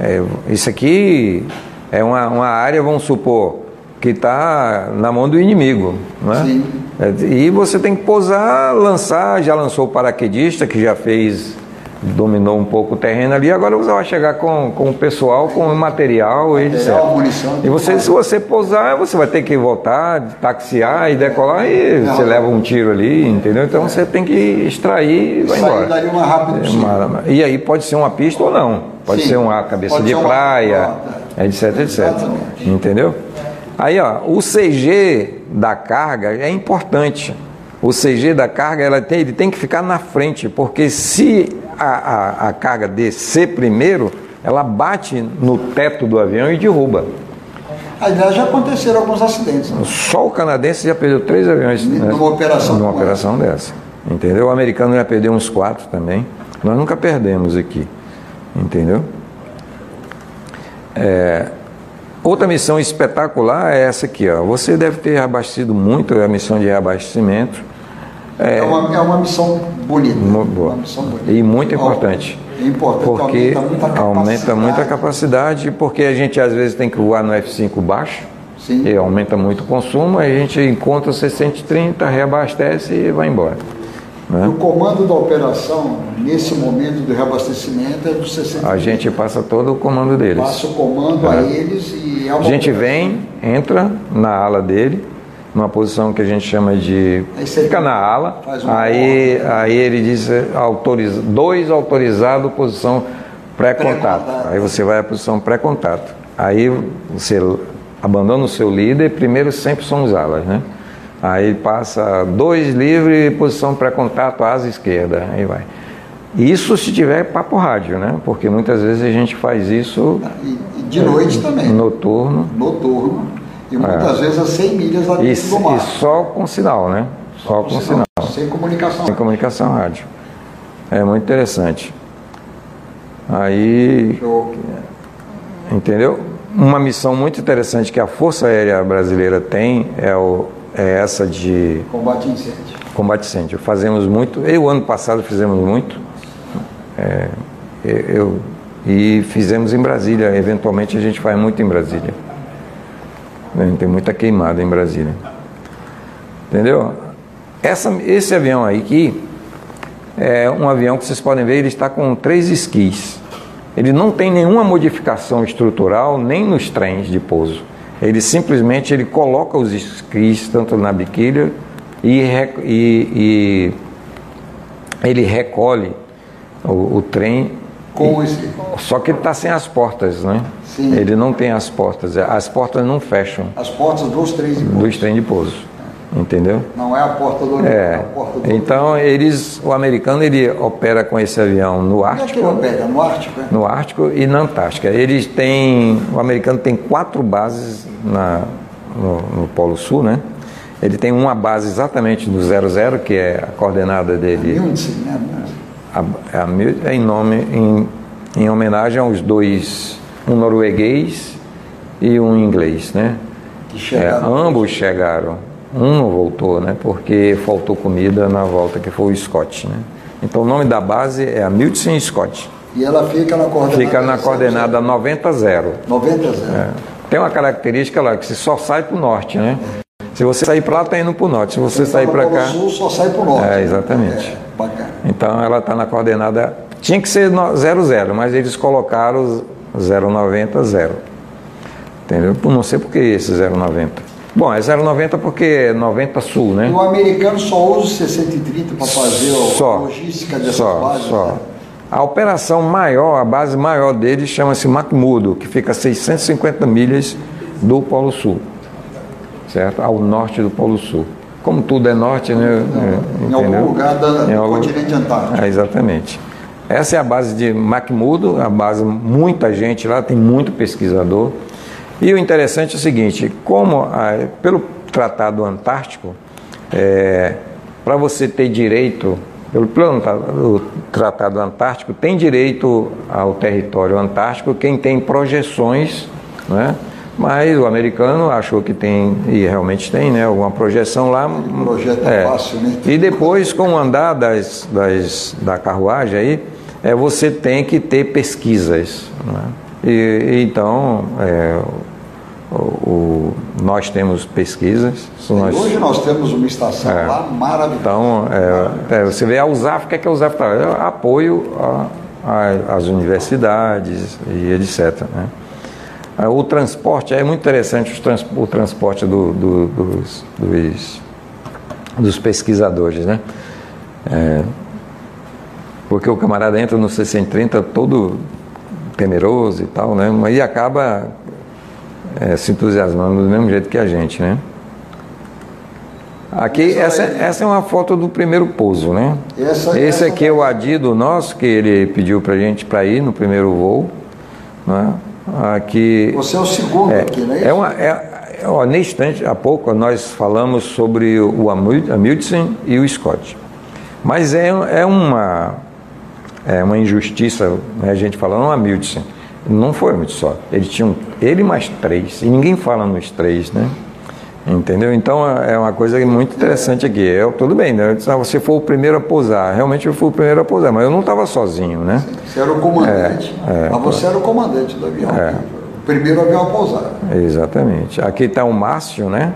É, isso aqui é uma, uma área, vamos supor, que está na mão do inimigo. Não é? Sim. É, E você tem que pousar, lançar, já lançou o paraquedista, que já fez dominou um pouco o terreno ali, agora você vai chegar com, com o pessoal, com o material, e etc. Munição, E você, se você pousar, você vai ter que voltar, taxiar e decolar e você leva um tiro ali, entendeu? Então você tem que extrair e vai embora. dali o mais rápido É, possível. uma- E aí pode ser uma pista ou não. Pode Sim. ser uma cabeça Pode de praia, uma- etc, etc. Exatamente. Entendeu? Aí, ó, o CG da carga é importante. O CG da carga ela tem, ele tem que ficar na frente, porque se a, a, a carga descer primeiro, ela bate no teto do avião e derruba. Aliás, já aconteceram alguns acidentes. né? Só o canadense já perdeu três aviões né? Numa operação numa operação dessa. Entendeu? O americano já perdeu uns quatro também. Nós nunca perdemos aqui. Entendeu? É, outra missão espetacular é essa aqui. Ó. Você deve ter reabastecido muito é a missão de reabastecimento. É, uma, é uma missão bonita. Muito boa. Uma missão bonita. E muito importante. É importante, Porque aumenta muito a capacidade. aumenta muito a capacidade, porque a gente às vezes tem que voar no F5 baixo, Sim. e aumenta muito o consumo, a gente encontra o C-130, reabastece e vai embora. Né? O comando da operação, nesse momento do reabastecimento, é do 60. A gente passa todo o comando deles. Passa o comando a eles e é A gente operação- vem, entra na ala dele, numa posição que a gente chama de. Aí Fica na ala, faz uma aí, aí ele diz é, autoriza, dois autorizado, posição pré-contato. Pré-contato. Aí você vai à posição pré-contato. Aí você abandona o seu líder, primeiro sempre são os alas, né? Aí passa dois livre, posição pré-contato, asa esquerda, aí vai. Isso se tiver papo rádio, né? Porque muitas vezes a gente faz isso E, e de noite também, noturno noturno. E muitas vezes a 100 milhas lá É. dentro do mar. e só com sinal, né? Só com sinal. Sem comunicação. Sem comunicação rádio. É muito interessante. Aí, Show. entendeu? Uma missão muito interessante que a Força Aérea Brasileira tem é, o, é essa de Combate a incêndio. combate a incêndio. Fazemos muito. Eu, ano passado, fizemos muito. É, eu, e fizemos em Brasília. Eventualmente, a gente faz muito em Brasília. Né, Tem muita queimada em Brasília. Entendeu? Essa, esse avião aí aqui é um avião que vocês podem ver, ele está com três esquis. Ele não tem nenhuma modificação estrutural nem nos trens de pouso. Ele simplesmente ele coloca os esquis tanto na biquília e, e- e ele recolhe o, o trem Com esse. só que ele está sem as portas, né? Sim. Ele não tem as portas, as portas não fecham As portas dos trens de dos trem de pouso, entendeu? Não é a porta do avião, é É. a porta do Então eles, o americano ele opera com esse avião no Onde é que ele Ártico, opera? No Ártico, é? no Ártico e na Antártica. Eles têm, o americano tem quatro bases na, no, no Polo Sul, né? Ele tem uma base exatamente do 00, que é a coordenada dele. Munich, né? A, a, mil- é em nome, em, em homenagem aos dois, um norueguês e um inglês, né? Que É, chegaram. ambos chegaram. Um não voltou, né? Porque faltou comida na volta, que foi o Scott, né? Então o nome da base é a Milton Scott. E ela fica na coordenada. Fica na coordenada 90-0. 90 zero. É. Tem uma característica lá que você só sai para o norte, né? Se você sair para lá, está indo para o norte. Se você sair para cá. Sul só sai para o norte. É, exatamente. É, bacana. Então ela está na coordenada. Tinha que ser no- 00, mas eles colocaram 090 0. Entendeu? Não sei por que esse 090. Bom, é 090 porque é 90 sul, né? o americano só usa o 6030 para fazer a Só. logística dessas Só, bases. só. né? A operação maior, a base maior dele chama-se McMurdo, que fica a 650 milhas do Polo Sul, certo? Ao norte do Polo Sul. Como tudo é norte, né? É, Em algum lugar da- Em do algum- continente antártico. É, exatamente. Essa é a base de McMurdo, a base, muita gente lá, tem muito pesquisador. E o interessante é o seguinte, como ah, pelo Tratado Antártico, para você ter direito, pelo, pelo Tratado- Tratado Antártico, tem direito ao território antártico quem tem projeções, né? mas o americano achou que tem, e realmente tem, né? alguma projeção lá. projeto é fácil, né? E depois, com o andar das, das, da carruagem aí, é, você tem que ter pesquisas. Né? E então, é, o, o, nós temos pesquisas. Nós, hoje nós temos uma estação é, lá maravilhosa. Então, é, é, você vê a USAF, o que é que a USAF? É apoio às universidades e etc. Né? O transporte, é muito interessante o, trans, o transporte do, do, dos, dos, dos, pesquisadores, né? É, porque o camarada entra no 630 todo temeroso e tal, né? E acaba é, se entusiasmando do mesmo jeito que a gente, né? Aqui, essa, essa é uma foto do primeiro pouso, né? Essa, Esse essa aqui é o adido nosso, que ele pediu pra gente para ir no primeiro voo, né? Aqui, Você é o segundo é, aqui, não é? É uma, é, ó, nesse instante, há pouco, nós falamos sobre o Amundsen e o Scott. Mas é, é uma é uma injustiça né, a gente falando, não Amundsen. Não foi muito só. Ele tinha um, ele mais três. E ninguém fala nos três, né? Entendeu? Então é uma coisa muito interessante aqui. Eu, tudo bem, né? Disse, ah, você foi o primeiro a pousar. Realmente eu fui o primeiro a pousar, mas eu não estava sozinho, né? Você era o comandante. É, é, mas você era o comandante do avião. É. O primeiro avião a pousar. Exatamente. Aqui está o Márcio, né?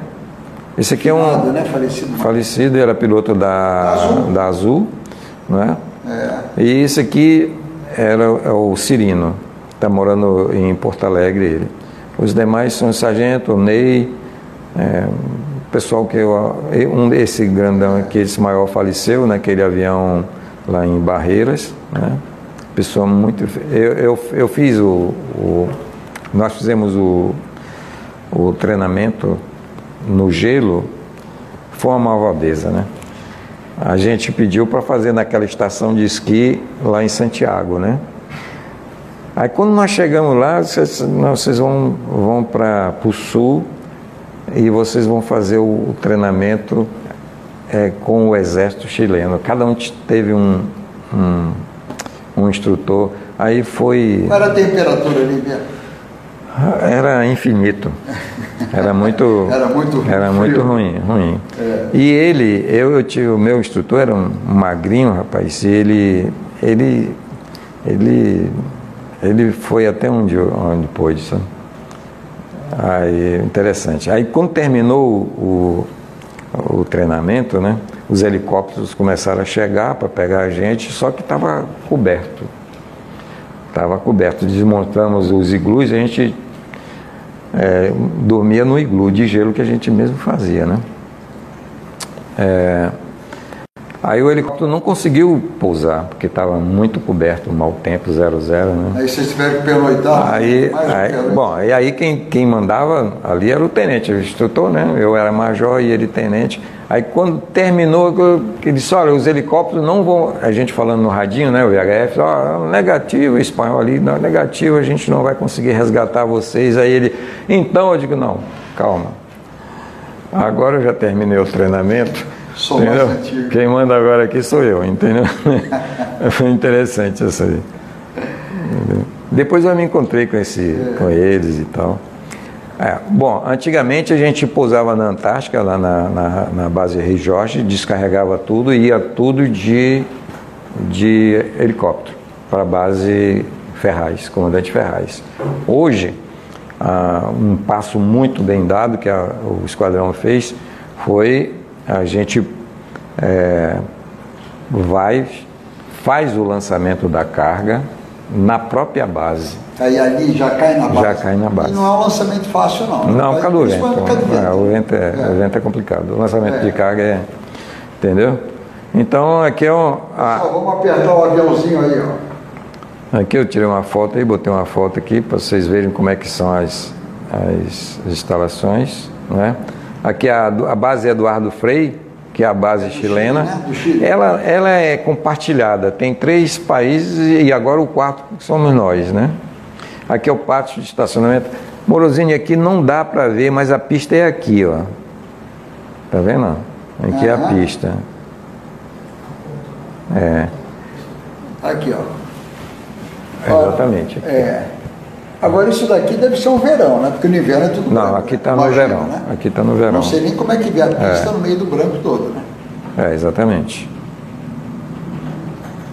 Esse aqui é um. Nada, né? Falecido. Falecido, era piloto da Azul, da Azul né? É. E esse aqui era é o Cirino, está morando em Porto Alegre ele. Os demais são o Sargento, o Ney, é, o pessoal que eu, um desse grandão aqui, esse maior faleceu naquele avião lá em Barreiras, né? Pessoa muito. Eu, eu, eu fiz o, o, Nós fizemos o, o treinamento no gelo, foi uma malvadeza, né? a gente pediu para fazer naquela estação de esqui lá em Santiago, né? Aí quando nós chegamos lá, vocês, vocês vão, vão para o sul e vocês vão fazer o, o treinamento é, com o exército chileno. Cada um teve um, um, um instrutor. Aí foi. Qual era a temperatura ali mesmo? Era infinito. Era muito, (laughs) era muito, era muito ruim, ruim. É. E ele, eu, eu tive, o meu instrutor era um magrinho, rapaz, e ele, ele, ele, ele foi até onde, onde pôde, sabe? Aí, interessante. Aí quando terminou o, o treinamento, né, os helicópteros começaram a chegar para pegar a gente, só que estava coberto. Estava coberto. Desmontamos os iglus, a gente é, dormia no iglu de gelo que a gente mesmo fazia, né? É, aí o helicóptero não conseguiu pousar, porque estava muito coberto, mau tempo, zero zero, né? Aí vocês tiveram que pernoitar? Aí, aí bom, e aí quem, quem mandava ali era o tenente, o instrutor, né? Eu era major e ele tenente. Aí quando terminou, ele disse, olha, os helicópteros não vão, a gente falando no radinho, né, o VHF, ó, negativo, o espanhol ali, não, negativo, a gente não vai conseguir resgatar vocês. Aí ele, então eu digo, não, calma. Agora eu já terminei o treinamento. Sou entendeu? mais antigo. Quem manda agora aqui sou eu, entendeu? (laughs) Foi interessante isso aí. Entendeu? Depois eu me encontrei com, esse, com eles e tal. É, bom, antigamente a gente pousava na Antártica, lá na, na, na, base Rei Jorge, descarregava tudo e ia tudo de, de helicóptero para a base Ferraz, comandante Ferraz. Hoje, ah, um passo muito bem dado que a, o esquadrão fez foi a gente é, vai, faz o lançamento da carga na própria base Aí ali já cai na base. Já cai na base. E não é um lançamento fácil, não. Não, por causa do vento. É, o, vento é, é. o vento é complicado. O lançamento é. de carga é. Entendeu? Então aqui é um. A... Pessoal, vamos apertar o aviãozinho aí, ó. Aqui eu tirei uma foto aí, botei uma foto aqui para vocês verem como é que são as, as, instalações. Né? Aqui a, a base Eduardo Frei, que é a base é chilena, Chile, né? ela, ela é compartilhada. Tem três países e agora o quarto somos nós, né? Aqui é o pátio de estacionamento. Morosini, aqui não dá para ver, mas a pista é aqui, ó. Tá vendo? Aqui é a pista. É. Aqui, ó. exatamente. Aqui. É. Agora isso daqui deve ser o verão, né? Porque no inverno é tudo Não, branco. aqui está no verão. Né? Aqui está no verão. Não sei nem como é que vê a pista é. no meio do branco todo, né? É, exatamente.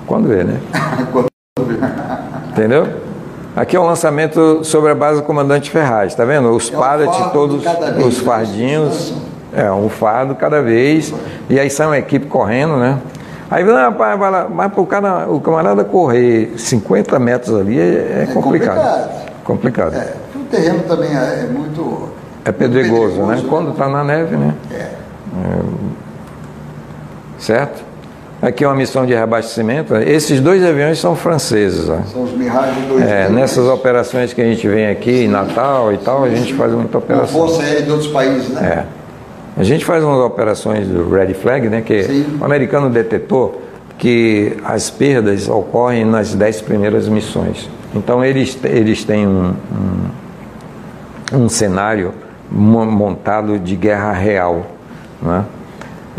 Quando vê, né? (laughs) Quando vê. Entendeu? Aqui é um lançamento sobre a base do comandante Ferraz, tá vendo? Os É um todos vez, os né? fardinhos. É, um fardo cada vez. E aí sai uma equipe correndo, né? Aí vai, lá, mas pro cara, o camarada correr 50 metros ali é, é complicado. complicado. Complicado. É, o terreno também é, é muito. É pedregoso, né? pedregoso, Quando está na neve, né? É. Certo? Aqui é uma missão de reabastecimento. Esses dois aviões são franceses. ó. São os Mirage 2. É, nessas operações que a gente vem aqui em Natal e tal, a gente faz muita Com operação. força aérea de outros países, né? É. A gente faz umas operações do Red Flag, né? Que Sim. o americano detectou que as perdas ocorrem nas dez primeiras missões. Então eles, eles têm um, um, um cenário mo- montado de guerra real. Né?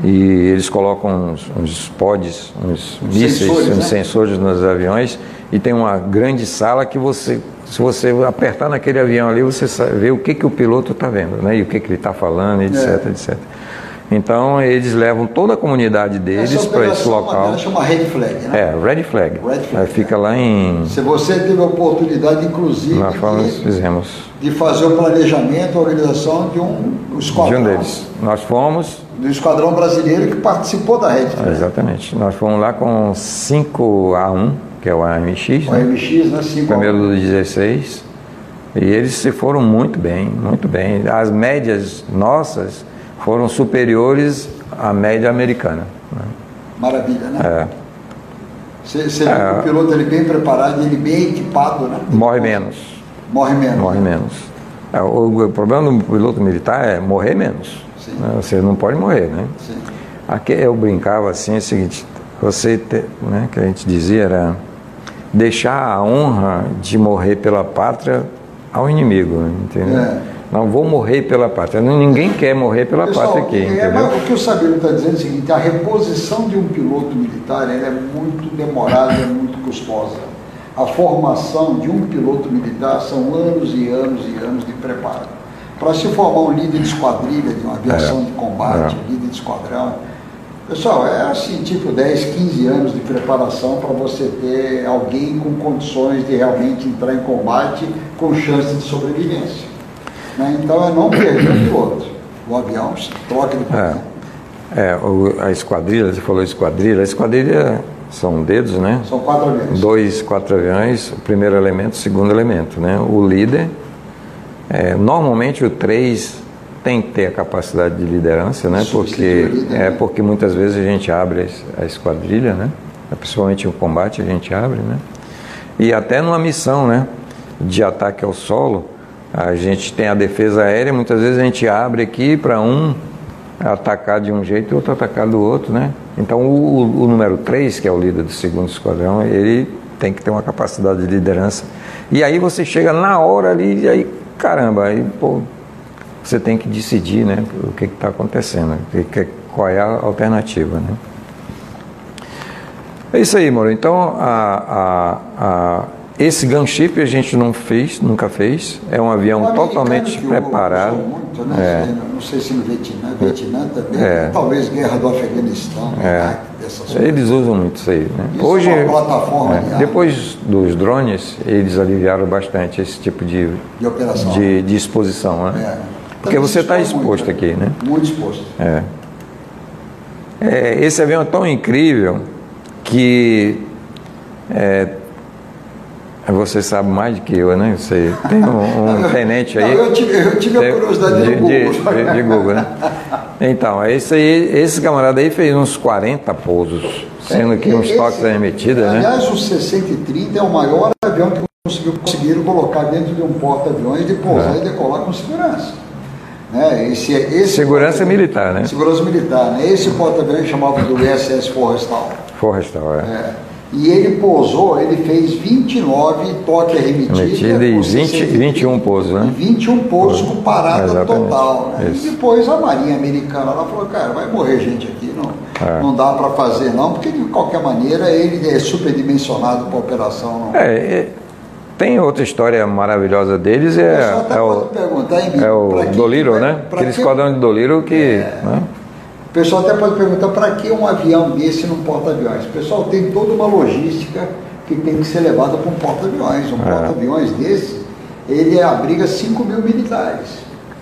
E eles colocam uns, uns pods, uns mísseis, sensores, uns né? sensores nos aviões e tem uma grande sala que você, se você apertar naquele avião ali, você vê o que, que o piloto está vendo, né? E o que, que ele está falando, etc, É. etc. Então eles levam toda a comunidade deles para esse local. delas chama Red Flag, né? É, Red Flag. Red Flag, fica lá em. Se você teve a oportunidade, inclusive, Nós fomos, de, fizemos. de fazer o planejamento, a organização de um De esquadrão. um deles. Nós fomos, Do esquadrão brasileiro que participou da Red Flag. exatamente, nós fomos lá com 5A1, que é o AMX, O né? MX, né? Cinco primeiro do 16. E eles se foram muito bem, muito bem. As médias nossas foram superiores à média americana. né? Maravilha, né? É, Você, você que o piloto ele bem preparado, ele bem equipado, né? morre menos, Morre menos. morre menos. É, O, o problema do piloto militar é morrer menos. Sim. né? Você não pode morrer, né? Sim. Aqui eu brincava assim, é o seguinte, você, te, né, que a gente dizia era deixar a honra de morrer pela pátria ao inimigo, entendeu? É. Não vou morrer pela pátria. Ninguém quer morrer pela Pessoal, pátria aqui, é, o que o Sabino está dizendo é o seguinte, a reposição de um piloto militar é muito demorada, é muito custosa. A formação de um piloto militar são anos e anos e anos de preparo. Para se formar um líder de esquadrilha, de uma aviação É. de combate, líder de esquadrão, pessoal, é assim, tipo 10, 15 anos de preparação para você ter alguém com condições de realmente entrar em combate com chance de sobrevivência. Né? Então é não perder o piloto. O avião troca de. É, o- a esquadrilha, você falou esquadrilha, a esquadrilha são dedos, né? São quatro aviões. Dois, quatro aviões, o primeiro elemento, o segundo elemento, né? O líder, é, normalmente o três tem que ter a capacidade de liderança, né? Porque, é, né? porque muitas vezes a gente abre a esquadrilha, né? Principalmente em combate a gente abre, né? E até numa missão, né? De ataque ao solo, a gente tem a defesa aérea, muitas vezes a gente abre aqui para um atacar de um jeito e outro atacar do outro, né? Então o, o- número 3, que é o líder do segundo esquadrão, ele tem que ter uma capacidade de liderança. E aí você chega na hora ali e aí, caramba, aí pô, você tem que decidir, né? O que está acontecendo, que- que- qual é a alternativa, né? É isso aí, Moro. Então, a, a, a- esse gunship a gente não fez, nunca fez. É um avião totalmente preparado. Muito, né? É. Não sei se no Vietnã, Vietnã também, É. talvez guerra do Afeganistão, É. Coisas. Eles usam muito isso aí. Né? Isso Hoje, é plataforma é, depois dos drones, eles aliviaram bastante esse tipo de, De operação. de, de exposição. Né? É. Porque você está expõe exposto muito, aqui, né? Muito exposto. É. É, esse avião é tão incrível que é, você sabe mais do que eu, né? Você tem um, um (laughs) tenente aí. Não, eu tive, eu tive a curiosidade de, do Google. de, de- de Google, né? Então, esse, aí, esse camarada aí fez uns 40 pousos, sendo que uns Esse- toques da emitida, né? Aliás, o 6030 é o maior avião que conseguiu, conseguiram colocar dentro de um porta-aviões de pousar É. e decolar com segurança. Né? Esse, esse Segurança militar, né? Segurança militar. Né? Esse porta-aviões chamava do USS Forrestal. Forrestal, é. É. E ele pousou, ele fez 29 toques remitida Remitida e com 20, 60 21 pousos, né? E 21 pousos com parada Exatamente. total. Né? E depois a Marinha Americana lá falou, cara, vai morrer gente aqui, não, É. não dá para fazer não, porque de qualquer maneira ele é superdimensionado para operação. Não. É, é, tem outra história maravilhosa deles, é, é o, perguntar, hein, é o Doliro, né? Aquele que- esquadrão de Doliro que. né? O pessoal até pode perguntar para que um avião desse num porta-aviões. O pessoal tem toda uma logística que tem que ser levada para um porta-aviões. Um É. porta-aviões desse, ele abriga 5 mil militares.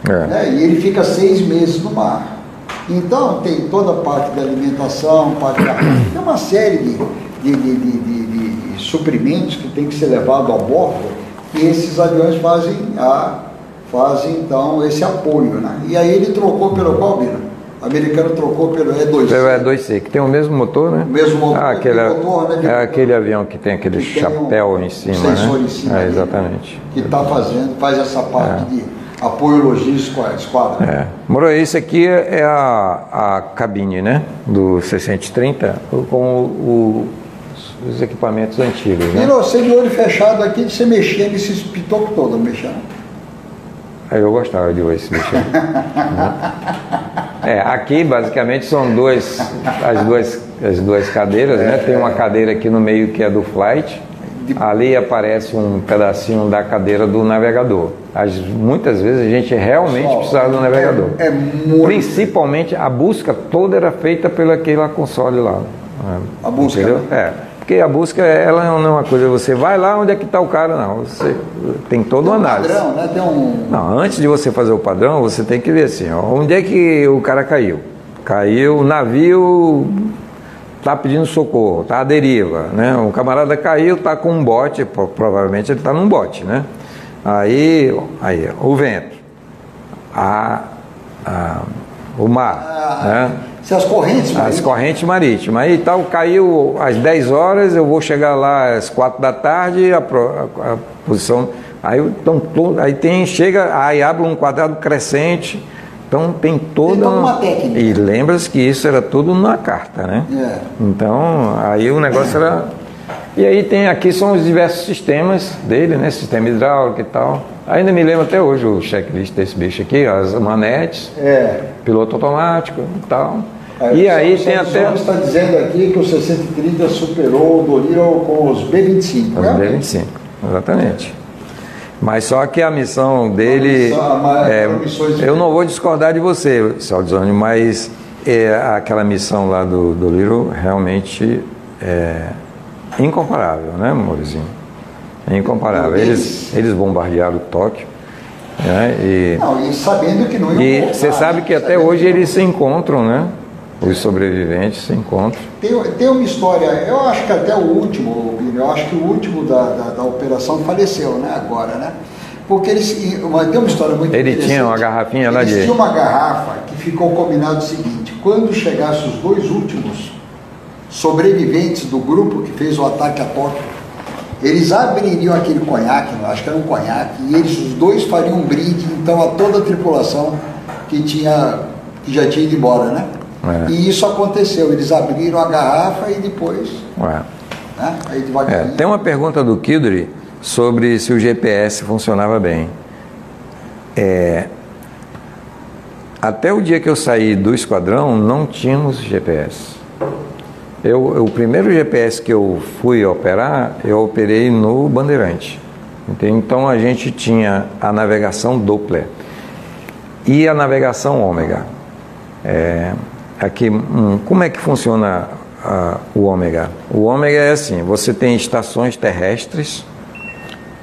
É. né? E ele fica seis meses no mar. Então tem toda a parte da alimentação, parte da... (coughs) tem uma série de, de, de, de- suprimentos que tem que ser levado a bordo e esses aviões fazem a fazem então esse apoio, né? E aí ele trocou pelo qual, Bira? O americano trocou pelo E2. Pelo E2C, que tem o mesmo motor, né? O mesmo motor, Ah, aquele, motor, né, é aquele avião que tem aquele Que tem um chapéu em cima, sensor né? em cima é, exatamente. Que está fazendo, faz essa parte de apoio logístico à esquadra. É. Moro, esse aqui é a, a cabine, né? Do 630 com o- o- os equipamentos antigos, E né? você de olho fechado aqui, você mexia nesses pitocos todos, não? Aí eu gostava de esse bicho. (laughs) É, aqui basicamente são duas, as duas, as duas cadeiras, né? Tem uma cadeira aqui no meio que é do flight. Ali aparece um pedacinho da cadeira do navegador. As, muitas vezes a gente realmente Pessoal, precisava do navegador. É, é muito. Principalmente a busca toda era feita pelo aquele console lá. A busca, Entendeu? né? É. Porque a busca, ela não é uma coisa, você vai lá onde é que está o cara, não. Você tem uma um análise. padrão, né? Tem um. Não, antes de você fazer o padrão, você tem que ver assim, ó, onde é que o cara caiu? Caiu, o navio está pedindo socorro, está à deriva, né? Um camarada caiu, está com um bote, pro- provavelmente ele está num bote, né? Aí, aí, o vento, a, a- o mar, né? Se as correntes. As marítimas- correntes marítimas. Aí tal, caiu às 10 horas, eu vou chegar lá às 4 da tarde, a, a- a posição. Aí, então, to- aí tem, chega, aí abre um quadrado crescente. Então tem toda. toda uma técnica. E lembra-se que isso era tudo na carta, né? É. Então, aí o negócio era. E aí tem aqui são os diversos sistemas dele, né? Sistema hidráulico e tal. Ainda me lembro até hoje o checklist desse bicho aqui, as manetes, É. piloto automático e tal. e o aí tem até. João está dizendo aqui que o 630 superou o Dolittle com os B-25. Os né? B-25, exatamente. Mas só que a missão dele. missão- a ma- é, missões eu não vou discordar de você, Saldzone, mas é, aquela missão lá do, do Little realmente é incomparável, né, Maurício? É incomparável. Eles, eles bombardearam Tóquio. Né, e Não, e sabendo que não iam e você sabe que né? até hoje que- eles se encontram, né? Os sobreviventes se encontram. Tem, tem uma história, eu acho que até o último, eu acho que o último da, da, da operação faleceu, né, agora, né? Porque eles, uma, tem uma história muito Ele tinha uma garrafinha lá de- tinham uma garrafa que ficou combinado o seguinte, quando chegasse os dois últimos sobreviventes do grupo que fez o ataque a Tóquio, eles abririam aquele conhaque, acho que era um conhaque, e eles os dois fariam um brinde, então, a toda a tripulação que tinha que já tinha ido embora, né? É. E isso aconteceu, eles abriram a garrafa e depois, Ué. né? Aí É, devagarinho. tem uma pergunta do Kildry sobre se o GPS funcionava bem. É, até o dia que eu saí do esquadrão, não tínhamos GPS. Eu, o primeiro GPS que eu fui operar, eu operei no Bandeirante. Então a gente tinha a navegação Doppler e a navegação ômega. É, aqui, hum, como é que funciona ah, o ômega? O ômega é assim: você tem estações terrestres,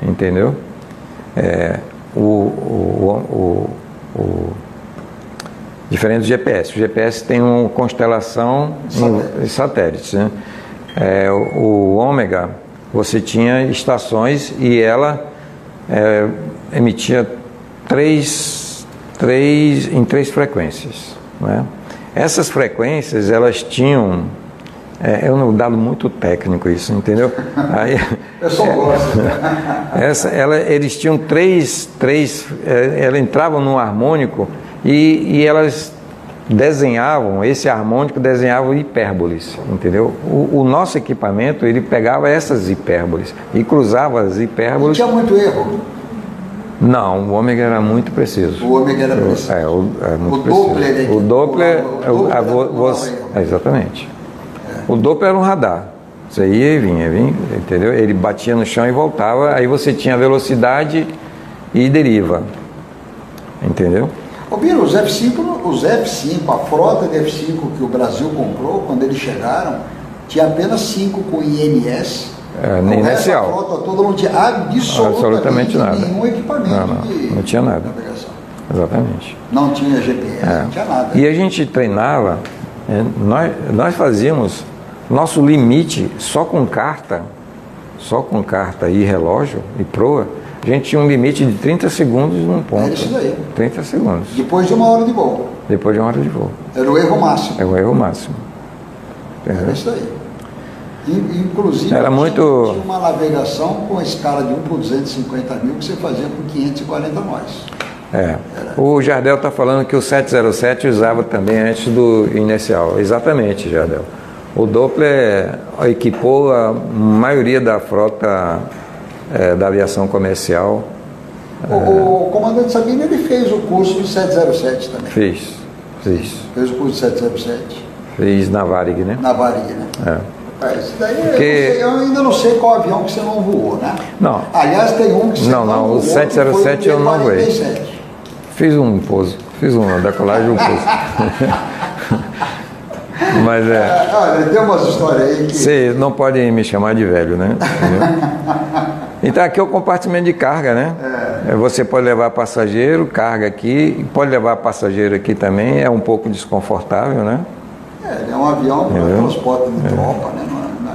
entendeu? É, o, o, o, o- diferente do GPS. O GPS tem uma constelação em satélites. Né? É, o, o ômega, você tinha estações e ela é, emitia três, três, em três frequências. Né? Essas frequências, elas tinham. É, é um dado muito técnico isso, entendeu? (laughs) Aí, Eu só gosto. (laughs) essa, ela, eles tinham três, três eh, ela entrava num harmônico e, e elas desenhavam, esse harmônico desenhava hipérboles, entendeu? O, o nosso equipamento, ele pegava essas hipérboles e cruzava as Não hipérboles. tinha muito erro. Não, o ômega era muito preciso. O ômega era preciso. É, o, é muito O preciso. Doppler é que o Doppler, o é o- a você- é, exatamente. O Doppler era um radar. Você ia e vinha, vinha, entendeu? Ele batia no chão e voltava, aí você tinha velocidade e deriva. Entendeu? Biro, os F5, no- os F5, a frota de F5 que o Brasil comprou, quando eles chegaram, tinha apenas cinco com IMS É, nem inicial. frota toda não tinha absolutamente, Absolutamente nada. nenhum equipamento Não, não, de não tinha nada. navegação. Exatamente. Não tinha GPS, É. não tinha nada. E a gente treinava, é, nós, nós fazíamos nosso limite só com carta, só com carta e relógio e proa, a gente tinha um limite de 30 segundos num ponto. É isso daí. 30 segundos. Depois de uma hora de voo. Depois de uma hora de voo. Era o erro máximo. É o erro máximo. Entendeu? Era isso aí. In- Inclusive, Era muito- tinha uma navegação com a escala de 1 por 250 mil que você fazia com 540 nós. É. O Jardel está falando que o 707 usava também antes do inicial. Exatamente, Jardel. O Doppler equipou a maioria da frota eh, da aviação comercial. O, o comandante Sabino ele fez o curso do 707 também. Fiz, fiz. Fez o curso do 707 Fiz na Varig, né? na Varig, né? É. É, Isso daí eu, Porque- não sei, eu ainda não sei qual avião que você não voou, né? Não. Aliás, tem um que você Não, não, o voou, que foi 707 eu não voei. B-47. Fiz um pouso, fiz uma decolagem e um pouso. (laughs) Mas é. É, olha, tem umas histórias aí que. Você não pode me chamar de velho, né? (laughs) Então aqui é o compartimento de carga, né? É, Você pode levar passageiro, carga aqui, pode levar passageiro aqui também, é um pouco desconfortável, né? É, ele é um avião para Entendeu? transporte de tropa, né? É- não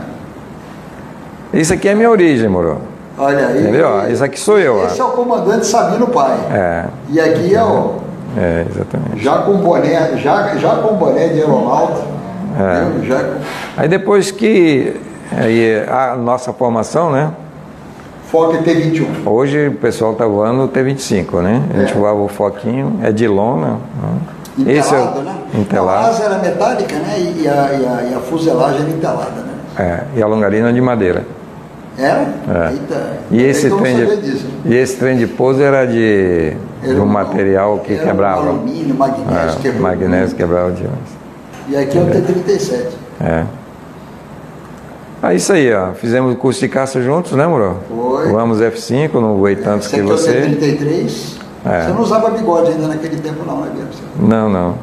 é- Isso aqui é minha origem, moro. Olha aí. Entendeu? Isso aqui sou eu, ó. Esse é o comandante Sabino Pai. É, E aqui é o. é, exatamente. Já com boné, já, já com boné de aeronauta. É. Já Aí depois que aí, a nossa formação, né? Fokker T21. Hoje o pessoal tá voando o T25, né? A gente É. voava o Foquinho, é de lona. né? Esse é Entelado, né? A Entelado. asa era metálica, né? E a, e a, e a fuselagem era entelada, né? É, e a longarina de madeira. Era? É. Eita. E esse, então eu trem de, disso. e esse trem de pouso era de, de Era um material que era quebrava. Um alumínio, magnésio, É, quebrou. magnésio quebrava demais. E aqui é o T-37. É. Ah, isso aí, ó. Fizemos o curso de caça juntos, né, Moro? Foi. Vamos F5, não voei tantos Esse que aqui é o você. T-33. É. Você não usava bigode ainda naquele tempo não, né, Bia? Não, não.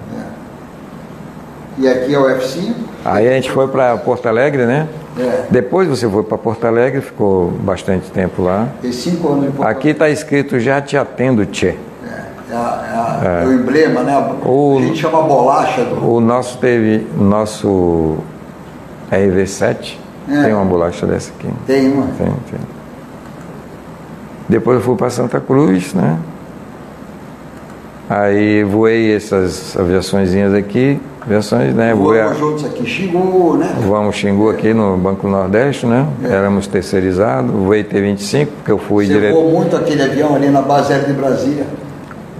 E aqui é o F5. Aí a gente foi para Porto Alegre, né? É. Depois você foi para Porto Alegre, ficou bastante tempo lá. Tem cinco anos de Porto Aqui está escrito já te atendo, Tchê. É, é a- é o emblema, né? A, O- a gente chama bolacha do. O nosso teve, nosso RV7, É. tem uma bolacha dessa aqui. Tem uma. Tem, tem. Depois eu fui para Santa Cruz, né? Aí voei essas aviaçõezinhas aqui, aviações, né? Voei a, Voamos juntos aqui, Xingu, né? voamos Xingu aqui no Banco Nordeste, né? Éramos terceirizados, voei T25, porque eu fui Você direto. voou muito aquele avião ali na base aérea de Brasília.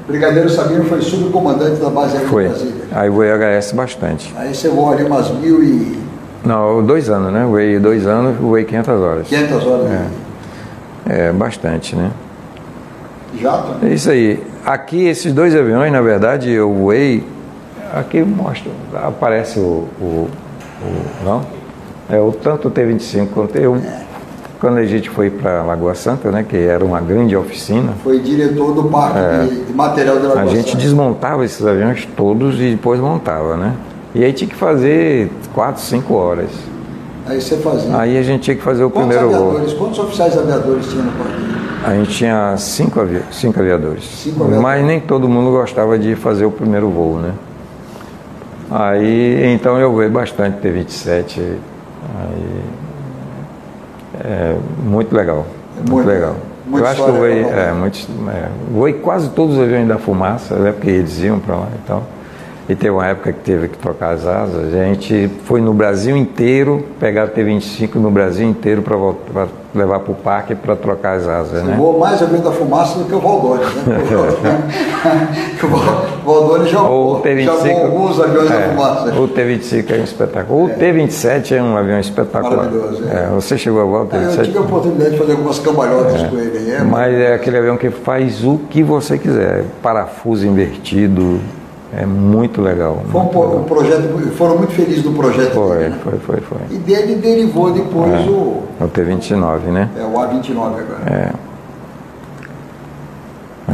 Brigadeiro Sabino foi subcomandante da base aérea Foi. de Brasília. Aí voei HS bastante. Aí você voou ali umas mil e Não, dois anos, né? Voei dois anos, voei 500 horas. quinhentas horas É, bastante, né? jato. né? É isso aí. Aqui, esses dois aviões, na verdade, eu voei. Aqui mostra, aparece o. o, o- não? É o tanto o T-25 quanto eu. Quando a gente foi para Lagoa Santa, né, que era uma grande oficina, Foi diretor do parque de, de material de É. a Lagoa gente Santa. desmontava esses aviões todos e depois montava, né? E aí tinha que fazer quatro, cinco horas. Aí você fazia. Aí a gente tinha que fazer o Quantos primeiro voo. quantos oficiais aviadores tinha no parque? A gente tinha cinco, avi cinco aviadores. Cinco aviadores. Mas nem todo mundo gostava de fazer o primeiro voo, né? Aí, então eu voei bastante T-27. Aí, é muito legal. Muito, Muito- legal. muita eu acho que eu contar. é, muito, é, voei quase todos os aviões da fumaça, né? Porque eles iam para lá e tal. E teve uma época que teve que trocar as asas. A gente foi no Brasil inteiro, pegar T-25 no Brasil inteiro para levar para o parque para trocar as asas, né? voou mais avião da fumaça do que o Valdores, né? (laughs) O Val- Valdores já, Ou o voou- já T-25. voou alguns aviões da é, fumaça. O T-25 é um espetáculo. O T-27 é um avião espetacular. Maravilhoso, é. É, você chegou a voar o É, Eu tive a T-27? oportunidade de fazer algumas cambalhotas com ele. É, Mas é aquele avião que faz o que você quiser. Parafuso invertido. É muito legal. Foi um, muito po- legal. um projeto, foram muito felizes do projeto Foi, dele, né? foi, foi, foi. E dele derivou depois o, É o T-29, né? é, o A29 agora.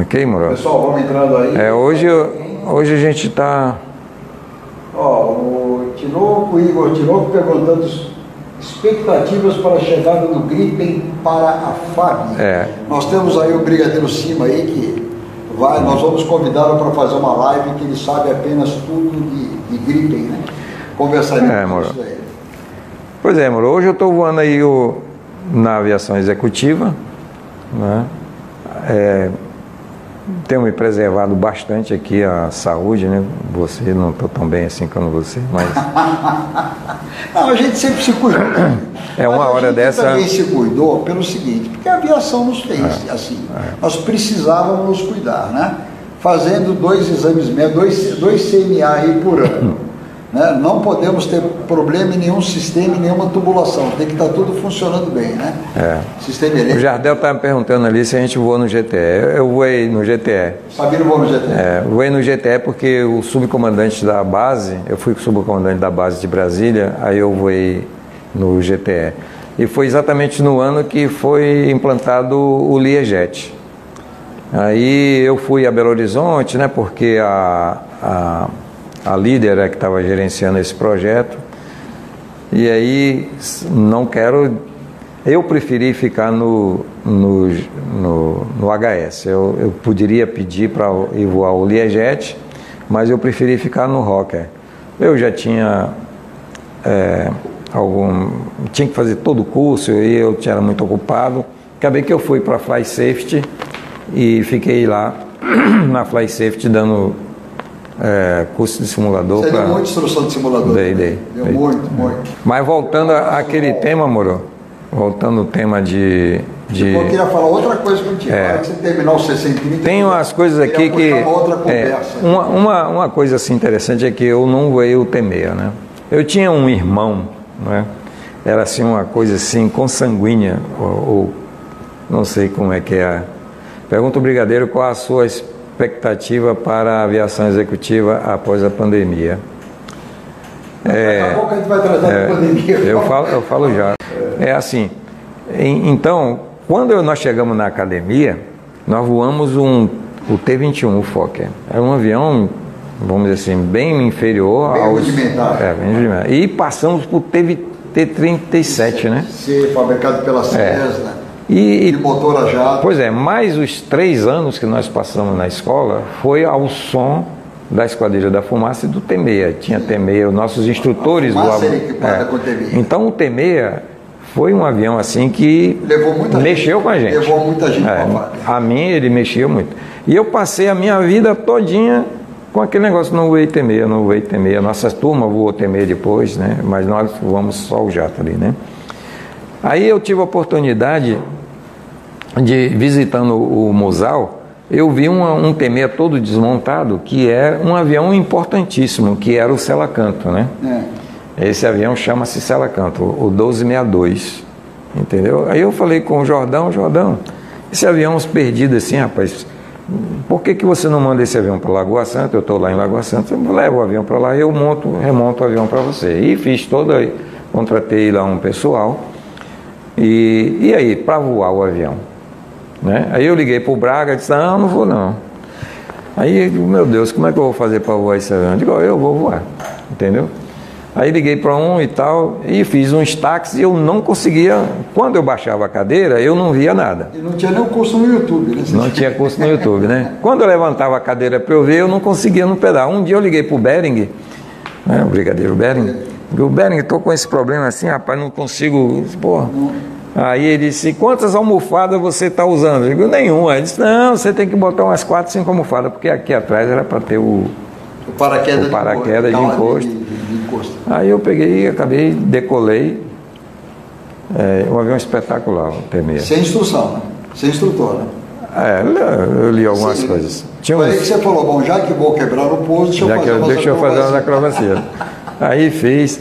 Ok, Moro? Pessoal, vamos entrando aí. É, hoje, hoje a gente está... Ó, o Tinoco, Igor Tinoco perguntando Expectativas para a chegada do Gripen para a FAB. É. Nós temos aí o Brigadeiro Cima aí que vai, nós vamos convidá-lo para fazer uma live que ele sabe apenas tudo de, de Gripen, né? Conversaremos É, com isso aí. Pois é, Moro, hoje eu estou voando aí o- na aviação executiva, né? É, tenho me preservado bastante aqui a saúde, né? Você não estou tão bem assim como você, mas (laughs) Não, a gente sempre se cuidou. É, uma Mas a hora gente dessa- também se cuidou pelo seguinte, porque a aviação nos fez É, assim. Nós precisávamos nos cuidar, né? Fazendo dois exames médicos, dois, dois CNA aí por ano. (laughs) né? Não podemos ter problema em nenhum sistema, em nenhuma tubulação. Tem que estar tudo funcionando bem, né? É. Sistema o elétrico. Jardel estava me perguntando ali se a gente voou no GTE. Eu voei no GTE. Sabino vou no GT. É, voei no GTE porque o subcomandante da base, eu fui subcomandante da base de Brasília, aí eu voei no GTE. E foi exatamente no ano que foi implantado o Learjet. Aí eu fui a Belo Horizonte, né, porque a, a, a líder é que estava gerenciando esse projeto. E aí não quero. Eu preferi ficar no, no, no, no HS. Eu, eu poderia pedir para ir voar o Learjet, mas eu preferi ficar no Rocker. Eu já tinha é, algum. Tinha que fazer todo o curso e eu era muito ocupado. Acabei que eu fui para Fly Safety e fiquei lá (clears throat) na Fly Safety dando é, curso de simulador. Você deu pra- muita instrução de simulador. Dei, dei, Deu dei. muito, muito. Mas voltando àquele tema, Moro, voltando ao tema de. de Eu queria falar outra coisa contigo. É. Que você terminar o 630, tem umas coisas aqui que. Uma outra é, conversa. uma, uma, uma coisa assim interessante é que eu não voei o Temeia, né? Eu tinha um irmão, né? Era assim uma coisa assim consanguínea, ou, ou não sei como é que é. Pergunta o Brigadeiro qual a sua expectativa para a aviação executiva após a pandemia. Daqui a pouco a gente vai tratar É, da pandemia. eu falo, eu falo já. É assim. em- Então, quando eu- nós chegamos na academia, nós voamos um, o T-21, o Fokker. Era um avião, vamos dizer assim, bem inferior Bem aos. rudimentar. É, bem rudimentar. E passamos por TV T-37, né? Ser fabricado pela Cessna, E, de motor a jato. Pois é, mais os três anos que nós passamos na escola foi ao som da Esquadrilha da Fumaça e do T6. Tinha T6, os nossos instrutores A fumaça voavam- era equipada com T6. Então o T6 foi um avião assim que muita gente. mexeu com a gente. Levou muita gente É. A mim ele mexia muito. E eu passei a minha vida todinha com aquele negócio, não voei T6, não voei T6. A nossa turma voou T6 depois, né? Mas nós voamos só o jato ali, né? Aí eu tive a oportunidade de visitando o Mosal, eu vi uma- um T6 todo desmontado, que é um avião importantíssimo, que era o Selacanto, né? É. Esse avião chama-se Selacanto, o 1262, entendeu? Aí eu falei com o Jordão, Jordão, esse avião perdido assim, rapaz, por que, que você não manda esse avião para Lagoa Santa? Eu estou lá em Lagoa Santa, eu levo o avião para lá e eu monto, remonto o avião para você. E fiz toda, contratei lá um pessoal, e, e aí, para voar o avião? Né? Aí eu liguei para o Braga e disse, não, não vou não. Aí, meu Deus, como é que eu vou fazer para voar esse avião? Eu digo, "Ó, eu vou voar, entendeu? Aí liguei para um e tal, e fiz uns táxis e eu não conseguia, quando eu baixava a cadeira, eu não via nada. E não tinha nem o curso no YouTube, né? Não tinha curso no YouTube, né? (laughs) Quando eu levantava a cadeira para eu ver, eu não conseguia no pedal. Um dia eu liguei para o Bering, né, o brigadeiro Bering, digo, Bering, estou com esse problema assim, rapaz, não consigo. Pô. Aí ele disse, quantas almofadas você está usando? Eu digo, nenhuma. Ele disse, não, você tem que botar umas quatro, cinco almofadas, porque aqui atrás era para ter o. O paraquedas, O paraquedas de encosto. de- de- de encosto. Aí eu peguei, acabei, decolei. É, um avião espetacular, o T6. Sem instrução, né? Sem instrutor, né? É, eu li algumas Sim. coisas. Tinha Foi aí uns- que você falou, bom, já que vou quebrar o pouso, deixa eu Já fazer que eu, deixa eu fazer umas acrobacias. (laughs) acrobacias. Aí fiz.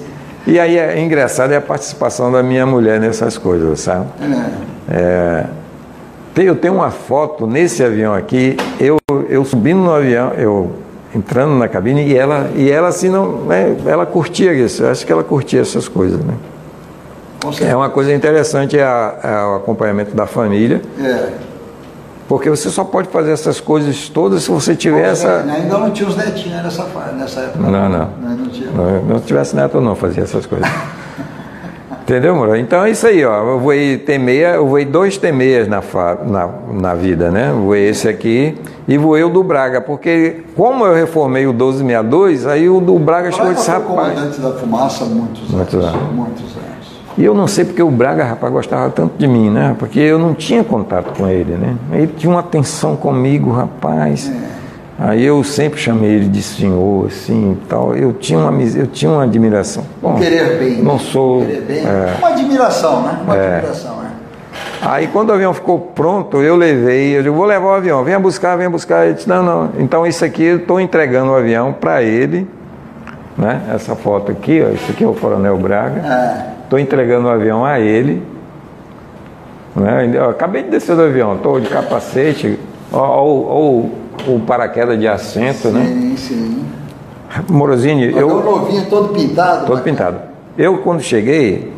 E aí é engraçado é a participação da minha mulher nessas coisas, sabe? É. É, eu tenho uma foto nesse avião aqui, eu, eu subindo no avião, eu entrando na cabine e ela, e ela assim não, né, ela curtia isso, acho que ela curtia essas coisas, né? É uma coisa interessante é, a- é o acompanhamento da família, É. porque você só pode fazer essas coisas todas se você tiver essa. Ainda não tinha os netinhos nessa, fa- nessa época. Não, não. Não, não tinha. Não, não tivesse neto, eu não fazia essas coisas. (laughs) Entendeu, Moro? Então é isso aí, ó. Eu voei T6, eu voei dois T6 na, na, na vida, né? Eu voei esse aqui e voei o do Braga, porque como eu reformei o 1262, aí o do Braga chegou e disse, rapaz. comandante da fumaça muitos, muitos anos, anos. Muitos anos. E eu não sei porque o Braga, rapaz, gostava tanto de mim, né? Porque eu não tinha contato com ele, né? Ele tinha uma atenção comigo, rapaz. É. Aí eu sempre chamei ele de senhor, assim e tal. Eu tinha uma, eu tinha uma admiração. Bom, Querer bem. Não sou. Querer bem. É, uma admiração, né? Uma é. admiração, é. Aí quando o avião ficou pronto, eu levei, eu digo, vou levar o avião, venha buscar, venha buscar. Ele disse, não, não. Então isso aqui eu estou entregando o avião para ele. Né? Essa foto aqui, ó, isso aqui é o Coronel Braga. Estou entregando o avião a ele. Né? Eu acabei de descer do avião, estou de capacete. Ó, o paraquedas de assento, sim, né? Sim, sim. Morosini, eu. novinho, todo pintado. Todo pintado. Eu, quando cheguei,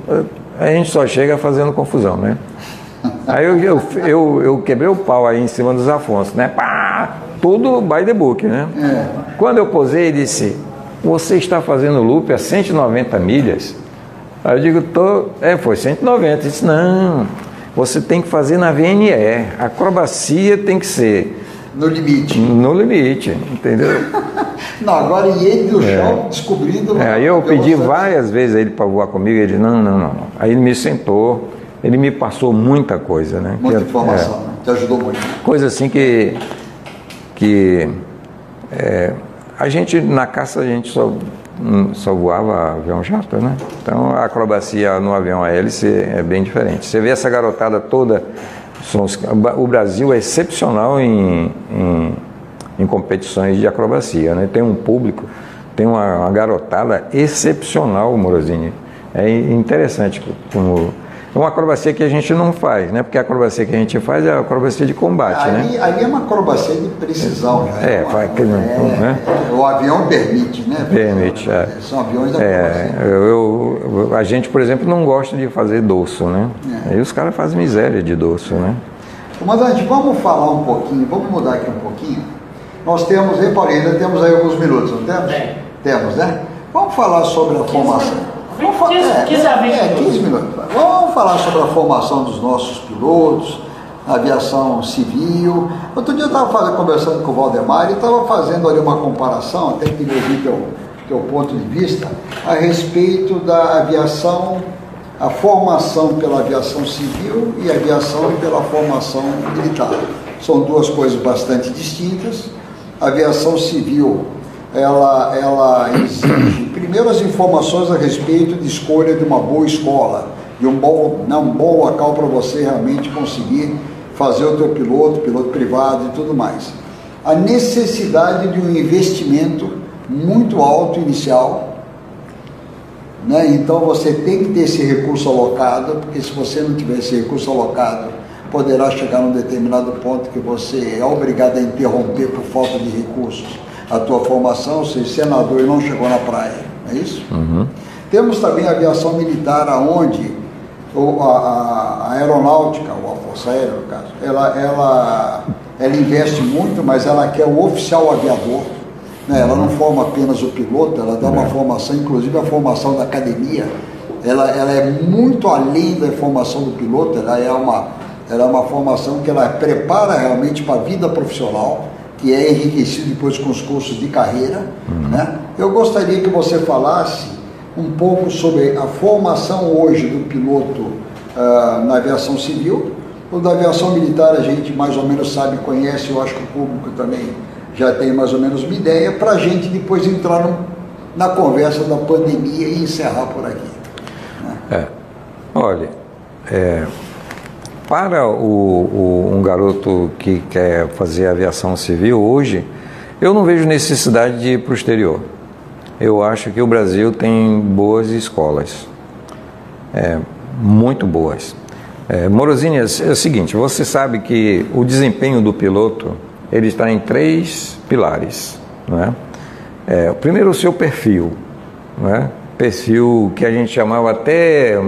a gente só chega fazendo confusão, né? Aí eu, eu, eu, eu, quebrei o pau aí em cima dos Afonso, né? Pá, tudo by the book, né? É. Quando eu posei, ele disse: Você está fazendo loop a 190 milhas? Aí eu digo: tô... É, foi 190. Ele disse: Não, você tem que fazer na VNE. A acrobacia tem que ser no limite. No limite, entendeu? (laughs) não, agora e ele do é. chão descobrindo. É, aí eu pedi várias vezes a ele para voar comigo, ele não, não, não. Aí ele me sentou, ele me passou muita coisa, né? Muita que, informação, é, né? Te ajudou muito. Coisa assim que. que é, a gente, na caça, a gente só, só voava avião jato, né? Então a acrobacia no avião a hélice é bem diferente. Você vê essa garotada toda o Brasil é excepcional em, em, em competições de acrobacia. Né? Tem um público, tem uma, uma garotada excepcional, Morosini. É interessante como é uma acrobacia que a gente não faz, né? Porque a acrobacia que a gente faz é a acrobacia de combate, ali, né? Ali é uma acrobacia de precisão, né? É, faz, é, né? É, o avião permite, né? Permite, é. São aviões da é, eu, eu, A gente, por exemplo, não gosta de fazer doce, né? É. Aí os caras fazem miséria de doce, né? Comandante, vamos falar um pouquinho, vamos mudar aqui um pouquinho. Nós temos, reparei, ainda temos aí alguns minutos, não temos? Tem. Temos, né? Vamos falar sobre a formação. Vamos falar, 15, é, 15 a 20 é, 15 minutos. Vamos falar sobre a formação dos nossos pilotos, aviação civil. Outro dia eu estava conversando com o Valdemar e estava fazendo ali uma comparação, até que ouvir teu, teu ponto de vista, a respeito da aviação, a formação pela aviação civil e a aviação pela formação militar. São duas coisas bastante distintas. A aviação civil ela, ela exige, primeiro, as informações a respeito de escolha de uma boa escola, de um bom, né, um bom local para você realmente conseguir fazer o teu piloto, piloto privado e tudo mais. A necessidade de um investimento muito alto inicial, né? então você tem que ter esse recurso alocado, porque se você não tiver esse recurso alocado, poderá chegar num determinado ponto que você é obrigado a interromper por falta de recursos a tua formação, seja, senador e não chegou na praia, é isso? Uhum. Temos também a aviação militar, aonde a, a, a aeronáutica, ou a Força Aérea, no caso, ela, ela, ela investe muito, mas ela quer o oficial aviador. Né? Ela não forma apenas o piloto, ela dá uma é. formação, inclusive a formação da academia, ela, ela é muito além da formação do piloto, ela é uma, ela é uma formação que ela prepara realmente para a vida profissional que é enriquecido depois com os cursos de carreira. Uhum. Né? Eu gostaria que você falasse um pouco sobre a formação hoje do piloto uh, na aviação civil. O da aviação militar a gente mais ou menos sabe, conhece, eu acho que o público também já tem mais ou menos uma ideia, para a gente depois entrar no, na conversa da pandemia e encerrar por aqui. Né? É. Olha, é, para o, o, um garoto que quer fazer aviação civil hoje, eu não vejo necessidade de ir para o exterior. Eu acho que o Brasil tem boas escolas, é, muito boas. É, é, é o seguinte, você sabe que o desempenho do piloto ele está em três pilares. Né? É, primeiro, o seu perfil, né? perfil que a gente chamava até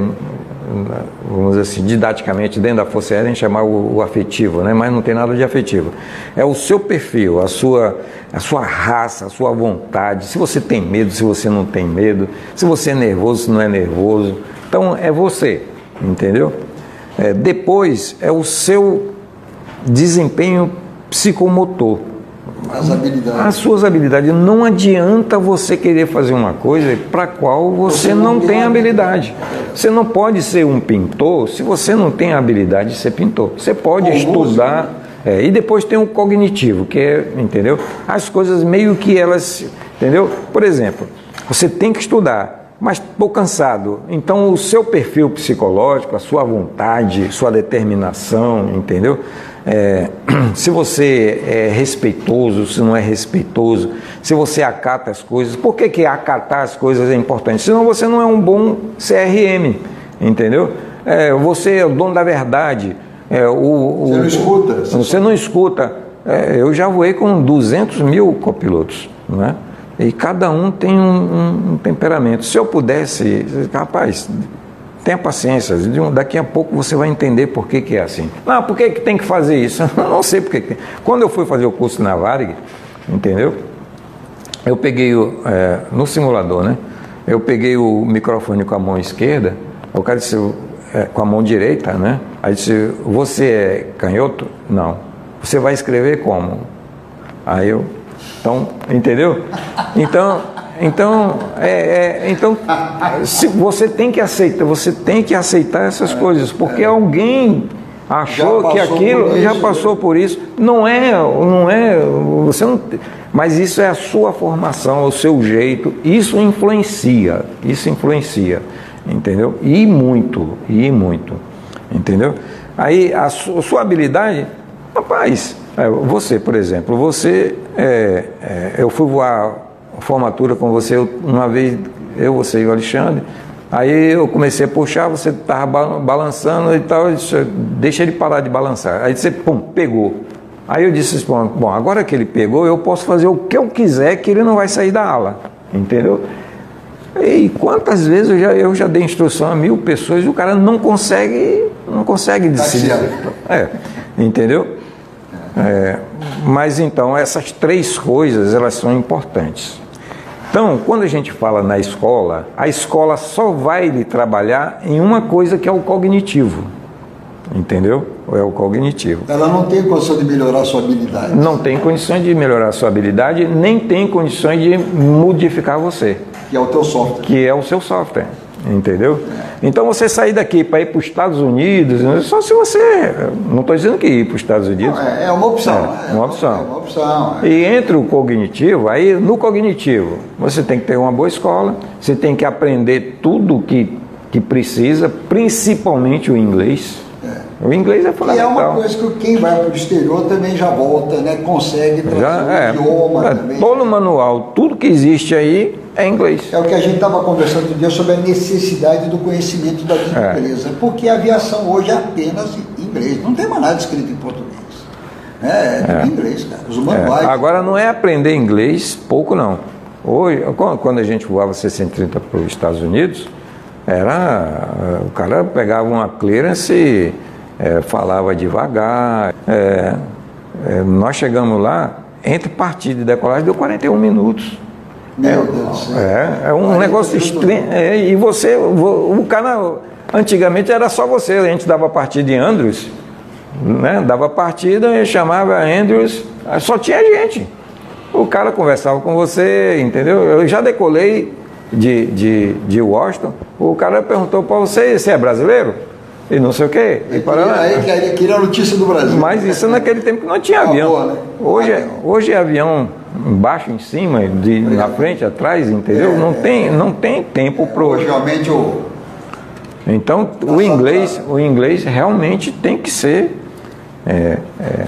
vamos dizer assim, didaticamente, dentro da Força Aérea, a gente chamar o, o, afetivo, né? mas não tem nada de afetivo. É o seu perfil, a sua, a sua raça, a sua vontade, se você tem medo, se você não tem medo, se você é nervoso, se não é nervoso. Então, é você, entendeu? É, depois, é o seu desempenho psicomotor. As habilidades. As suas habilidades. Não adianta você querer fazer uma coisa para a qual você, você não, não tem habilidade. Você não pode ser um pintor se você não tem a habilidade de ser pintor. Você pode estudar. É, e depois tem o cognitivo, que é, entendeu? As coisas meio que elas, entendeu? Por exemplo, você tem que estudar, mas estou cansado. Então o seu perfil psicológico, a sua vontade, sua determinação, entendeu? É, (clears throat) se você é respeitoso, se não é respeitoso, se você acata as coisas. Por que, que acatar as coisas é importante? Senão você não é um bom CRM, entendeu? É, você é o dono da verdade. É, o, o, você não escuta. Você, não escuta. É, eu já voei com 200 mil copilotos, né? E cada um tem um, um, um temperamento. Se eu pudesse, rapaz, Tenha paciência, daqui a pouco você vai entender por que, que é assim. Ah, por que, que tem que fazer isso? (laughs) Eu não sei por que. Quando eu fui fazer o curso na Varig, entendeu? Eu peguei o, é, no simulador, né? Eu peguei o microfone com a mão esquerda, o cara disse, é, com a mão direita, né? Aí disse, você é canhoto? Não. Você vai escrever como? Aí eu, então, entendeu? Então, então, é, é, então se você tem que aceitar, você tem que aceitar essas é, coisas, porque alguém achou que aquilo já passou por isso. Não é, não é, você não, mas isso é a sua formação, o seu jeito. Isso influencia, isso influencia, entendeu? E muito, e muito, entendeu? Aí a sua habilidade, rapaz, é, você, por exemplo, você, é, é, eu fui voar formatura com você, uma vez eu, você e o Alexandre, aí eu comecei a puxar, você estava balançando e tal, eu disse, deixa ele parar de balançar. Aí você, pum, pegou. Aí eu disse, bom, agora que ele pegou, eu posso fazer o que eu quiser que ele não vai sair da ala, entendeu? E quantas vezes eu já, eu já dei instrução a mil pessoas e o cara não consegue, não consegue tá decidir. É, entendeu? É, mas então essas três coisas elas são importantes. Então, quando a gente fala na escola, a escola só vai lhe trabalhar em uma coisa que é o cognitivo. Entendeu? É o cognitivo. Ela não tem condição de melhorar a sua habilidade. Não tem condições de melhorar a sua habilidade, nem tem condições de modificar você. Que é o teu software. Que é o seu software. Entendeu? Então você sair daqui para ir para os Estados Unidos, né, só se você. Não estou dizendo que ir para os Estados Unidos. Não, é, é, uma opção. É, uma opção. É uma opção. É. E entre o cognitivo, aí no cognitivo, você tem que ter uma boa escola, você tem que aprender tudo que, que precisa, principalmente o inglês. É. O inglês é fundamental. E é uma coisa que quem vai para o exterior também já volta, né? Consegue trazer já, o é, idioma é, também. Todo manual, tudo que existe aí é inglês. É o que a gente estava conversando outro dia sobre a necessidade do conhecimento da língua é. inglesa, porque a aviação hoje é apenas em inglês, não tem mais nada escrito em português. É, é, é. inglês, cara. Os manuais. É. Agora não é aprender inglês pouco não. Hoje, quando a gente voava C-130 para os Estados Unidos, era o cara pegava uma clearance, é, falava devagar. É, é, nós chegamos lá, entre partida e decolagem deu 41 minutos. Meu é, Deus do céu. É, é um negócio estranho. É, e você, o cara, antigamente era só você, a gente dava partida em Andrews, né? Dava partida e chamava Andrews, só tinha gente. O cara conversava com você, entendeu? Eu já decolei de, de, de Washington, o cara perguntou para você, você é brasileiro? E não sei o quê. E lá. Aí queria a notícia do Brasil. Mas isso naquele tempo que não tinha avião. Boa, né? hoje, é, hoje é avião embaixo, em cima, de, na frente, atrás, entendeu? É, não, tem, não tem tempo para. Hoje realmente o. Então o inglês, o inglês realmente tem que ser. É, é,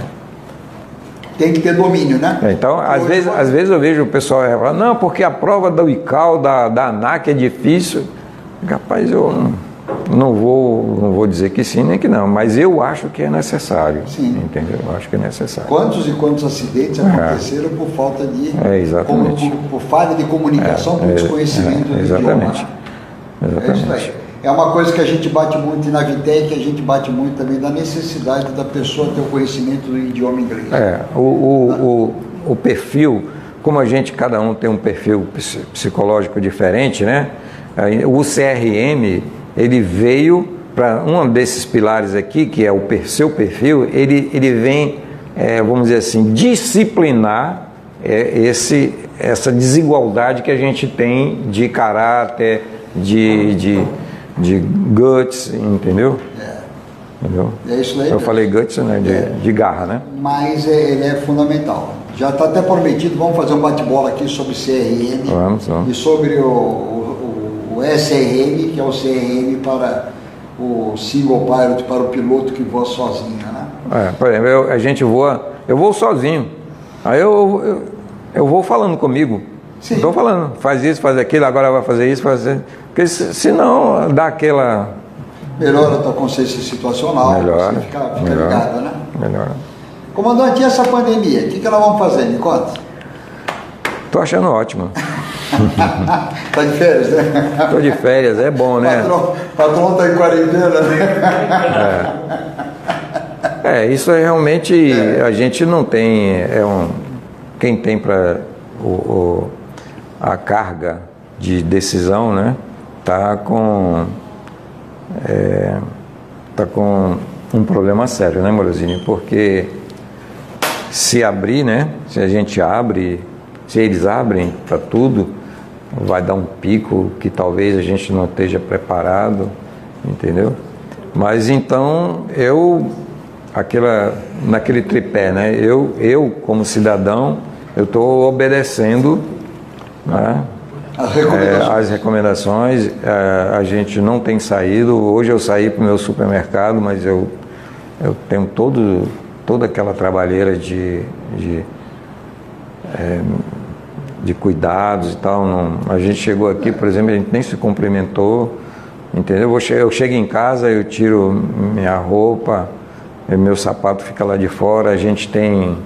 tem que ter domínio, né? É, então, às vezes, às vezes eu vejo o pessoal falar, não, porque a prova da ICAO, da, da ANAC é difícil. Rapaz, eu não não vou, não vou dizer que sim nem que não, mas eu acho que é necessário. Sim. Entendeu? Eu acho que é necessário. Quantos e quantos acidentes é. aconteceram por falta de. É, exatamente. Por, por, falha de comunicação, é, por desconhecimento é, do exatamente. idioma. Exatamente. É é uma coisa que a gente bate muito na Vitec, a gente bate muito também da necessidade da pessoa ter o conhecimento do idioma inglês. É, o, o, o, o perfil, como a gente, cada um tem um perfil psicológico diferente, né? O CRM, ele veio para um desses pilares aqui, que é o seu perfil, ele, ele vem, é, vamos dizer assim, disciplinar é, esse, essa desigualdade que a gente tem de caráter, de, de, de guts, entendeu? É. Entendeu? É isso aí Eu mesmo. falei guts, né? De, É. de garra, né? Mas é, ele é fundamental. Já está até prometido, vamos fazer um bate-bola aqui sobre CRM Vamos, vamos. e sobre o SRM, que é o CRM para o single pilot, para o piloto que voa sozinho, né? É, por exemplo, eu- a gente voa, eu vou sozinho. Aí eu, eu, eu vou falando comigo. Estou falando, faz isso, faz aquilo, agora vai fazer isso, fazer. Porque se- senão dá aquela. Melhora a tua consciência situacional, Melhora. você fica, fica melhor, ligado, né? melhor. Comandante, e essa pandemia, o que, que nós vamos fazer? Me conta. Tô achando ótimo. (laughs) tá de férias, né? Tô de férias, é bom, né? Patrão, patrão tá em quarentena, né? É, isso é realmente a gente não tem. É um, quem tem para o, o- a carga de decisão, né? Tá com é, tá com um problema sério, né, Morosini? Porque se abrir, né? Se a gente abre, se eles abrem para tudo, vai dar um pico que talvez a gente não esteja preparado, entendeu? Mas então eu aquela naquele tripé, né? Eu eu como cidadão eu estou obedecendo, né? As É, recomendações. as recomendações, é, a gente não tem saído. Hoje eu saí para o meu supermercado, mas eu, eu tenho todo, toda aquela trabalheira de, de, é, de cuidados e tal. Não, a gente chegou aqui, por exemplo, a gente nem se cumprimentou, entendeu? Eu, chego em casa, eu tiro minha roupa, meu sapato fica lá de fora, a gente tem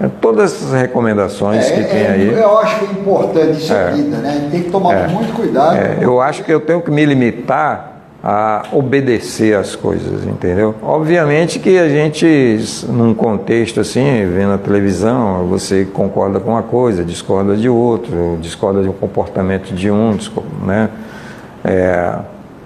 é, todas essas recomendações que tem É, aí. eu acho que é importante isso É. é vida, né? Tem que tomar É. muito cuidado. É, eu acho que eu tenho que me limitar a obedecer as coisas, entendeu? Obviamente que a gente, num contexto assim, vendo a televisão, você concorda com uma coisa, discorda de outro, discorda de um comportamento de um, né? É,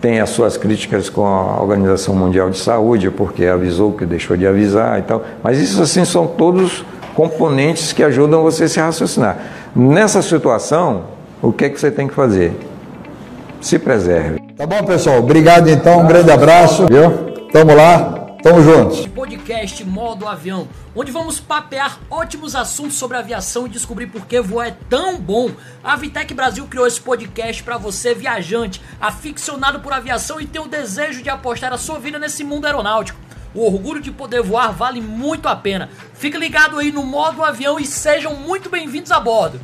tem as suas críticas com a Organização Mundial de Saúde, porque avisou que deixou de avisar e tal. Mas isso assim são todos componentes que ajudam você a se raciocinar. Nessa situação, o que é que você tem que fazer? Se preserve. Tá bom, pessoal? Obrigado então, um grande abraço. Viu? Tamo lá, tamo juntos. podcast Modo Avião, onde vamos papear ótimos assuntos sobre aviação e descobrir por que voar é tão bom. A Vitec Brasil criou esse podcast para você, viajante, aficionado por aviação e tem o desejo de apostar a sua vida nesse mundo aeronáutico. O orgulho de poder voar vale muito a pena. Fique ligado aí no Modo Avião e sejam muito bem-vindos a bordo.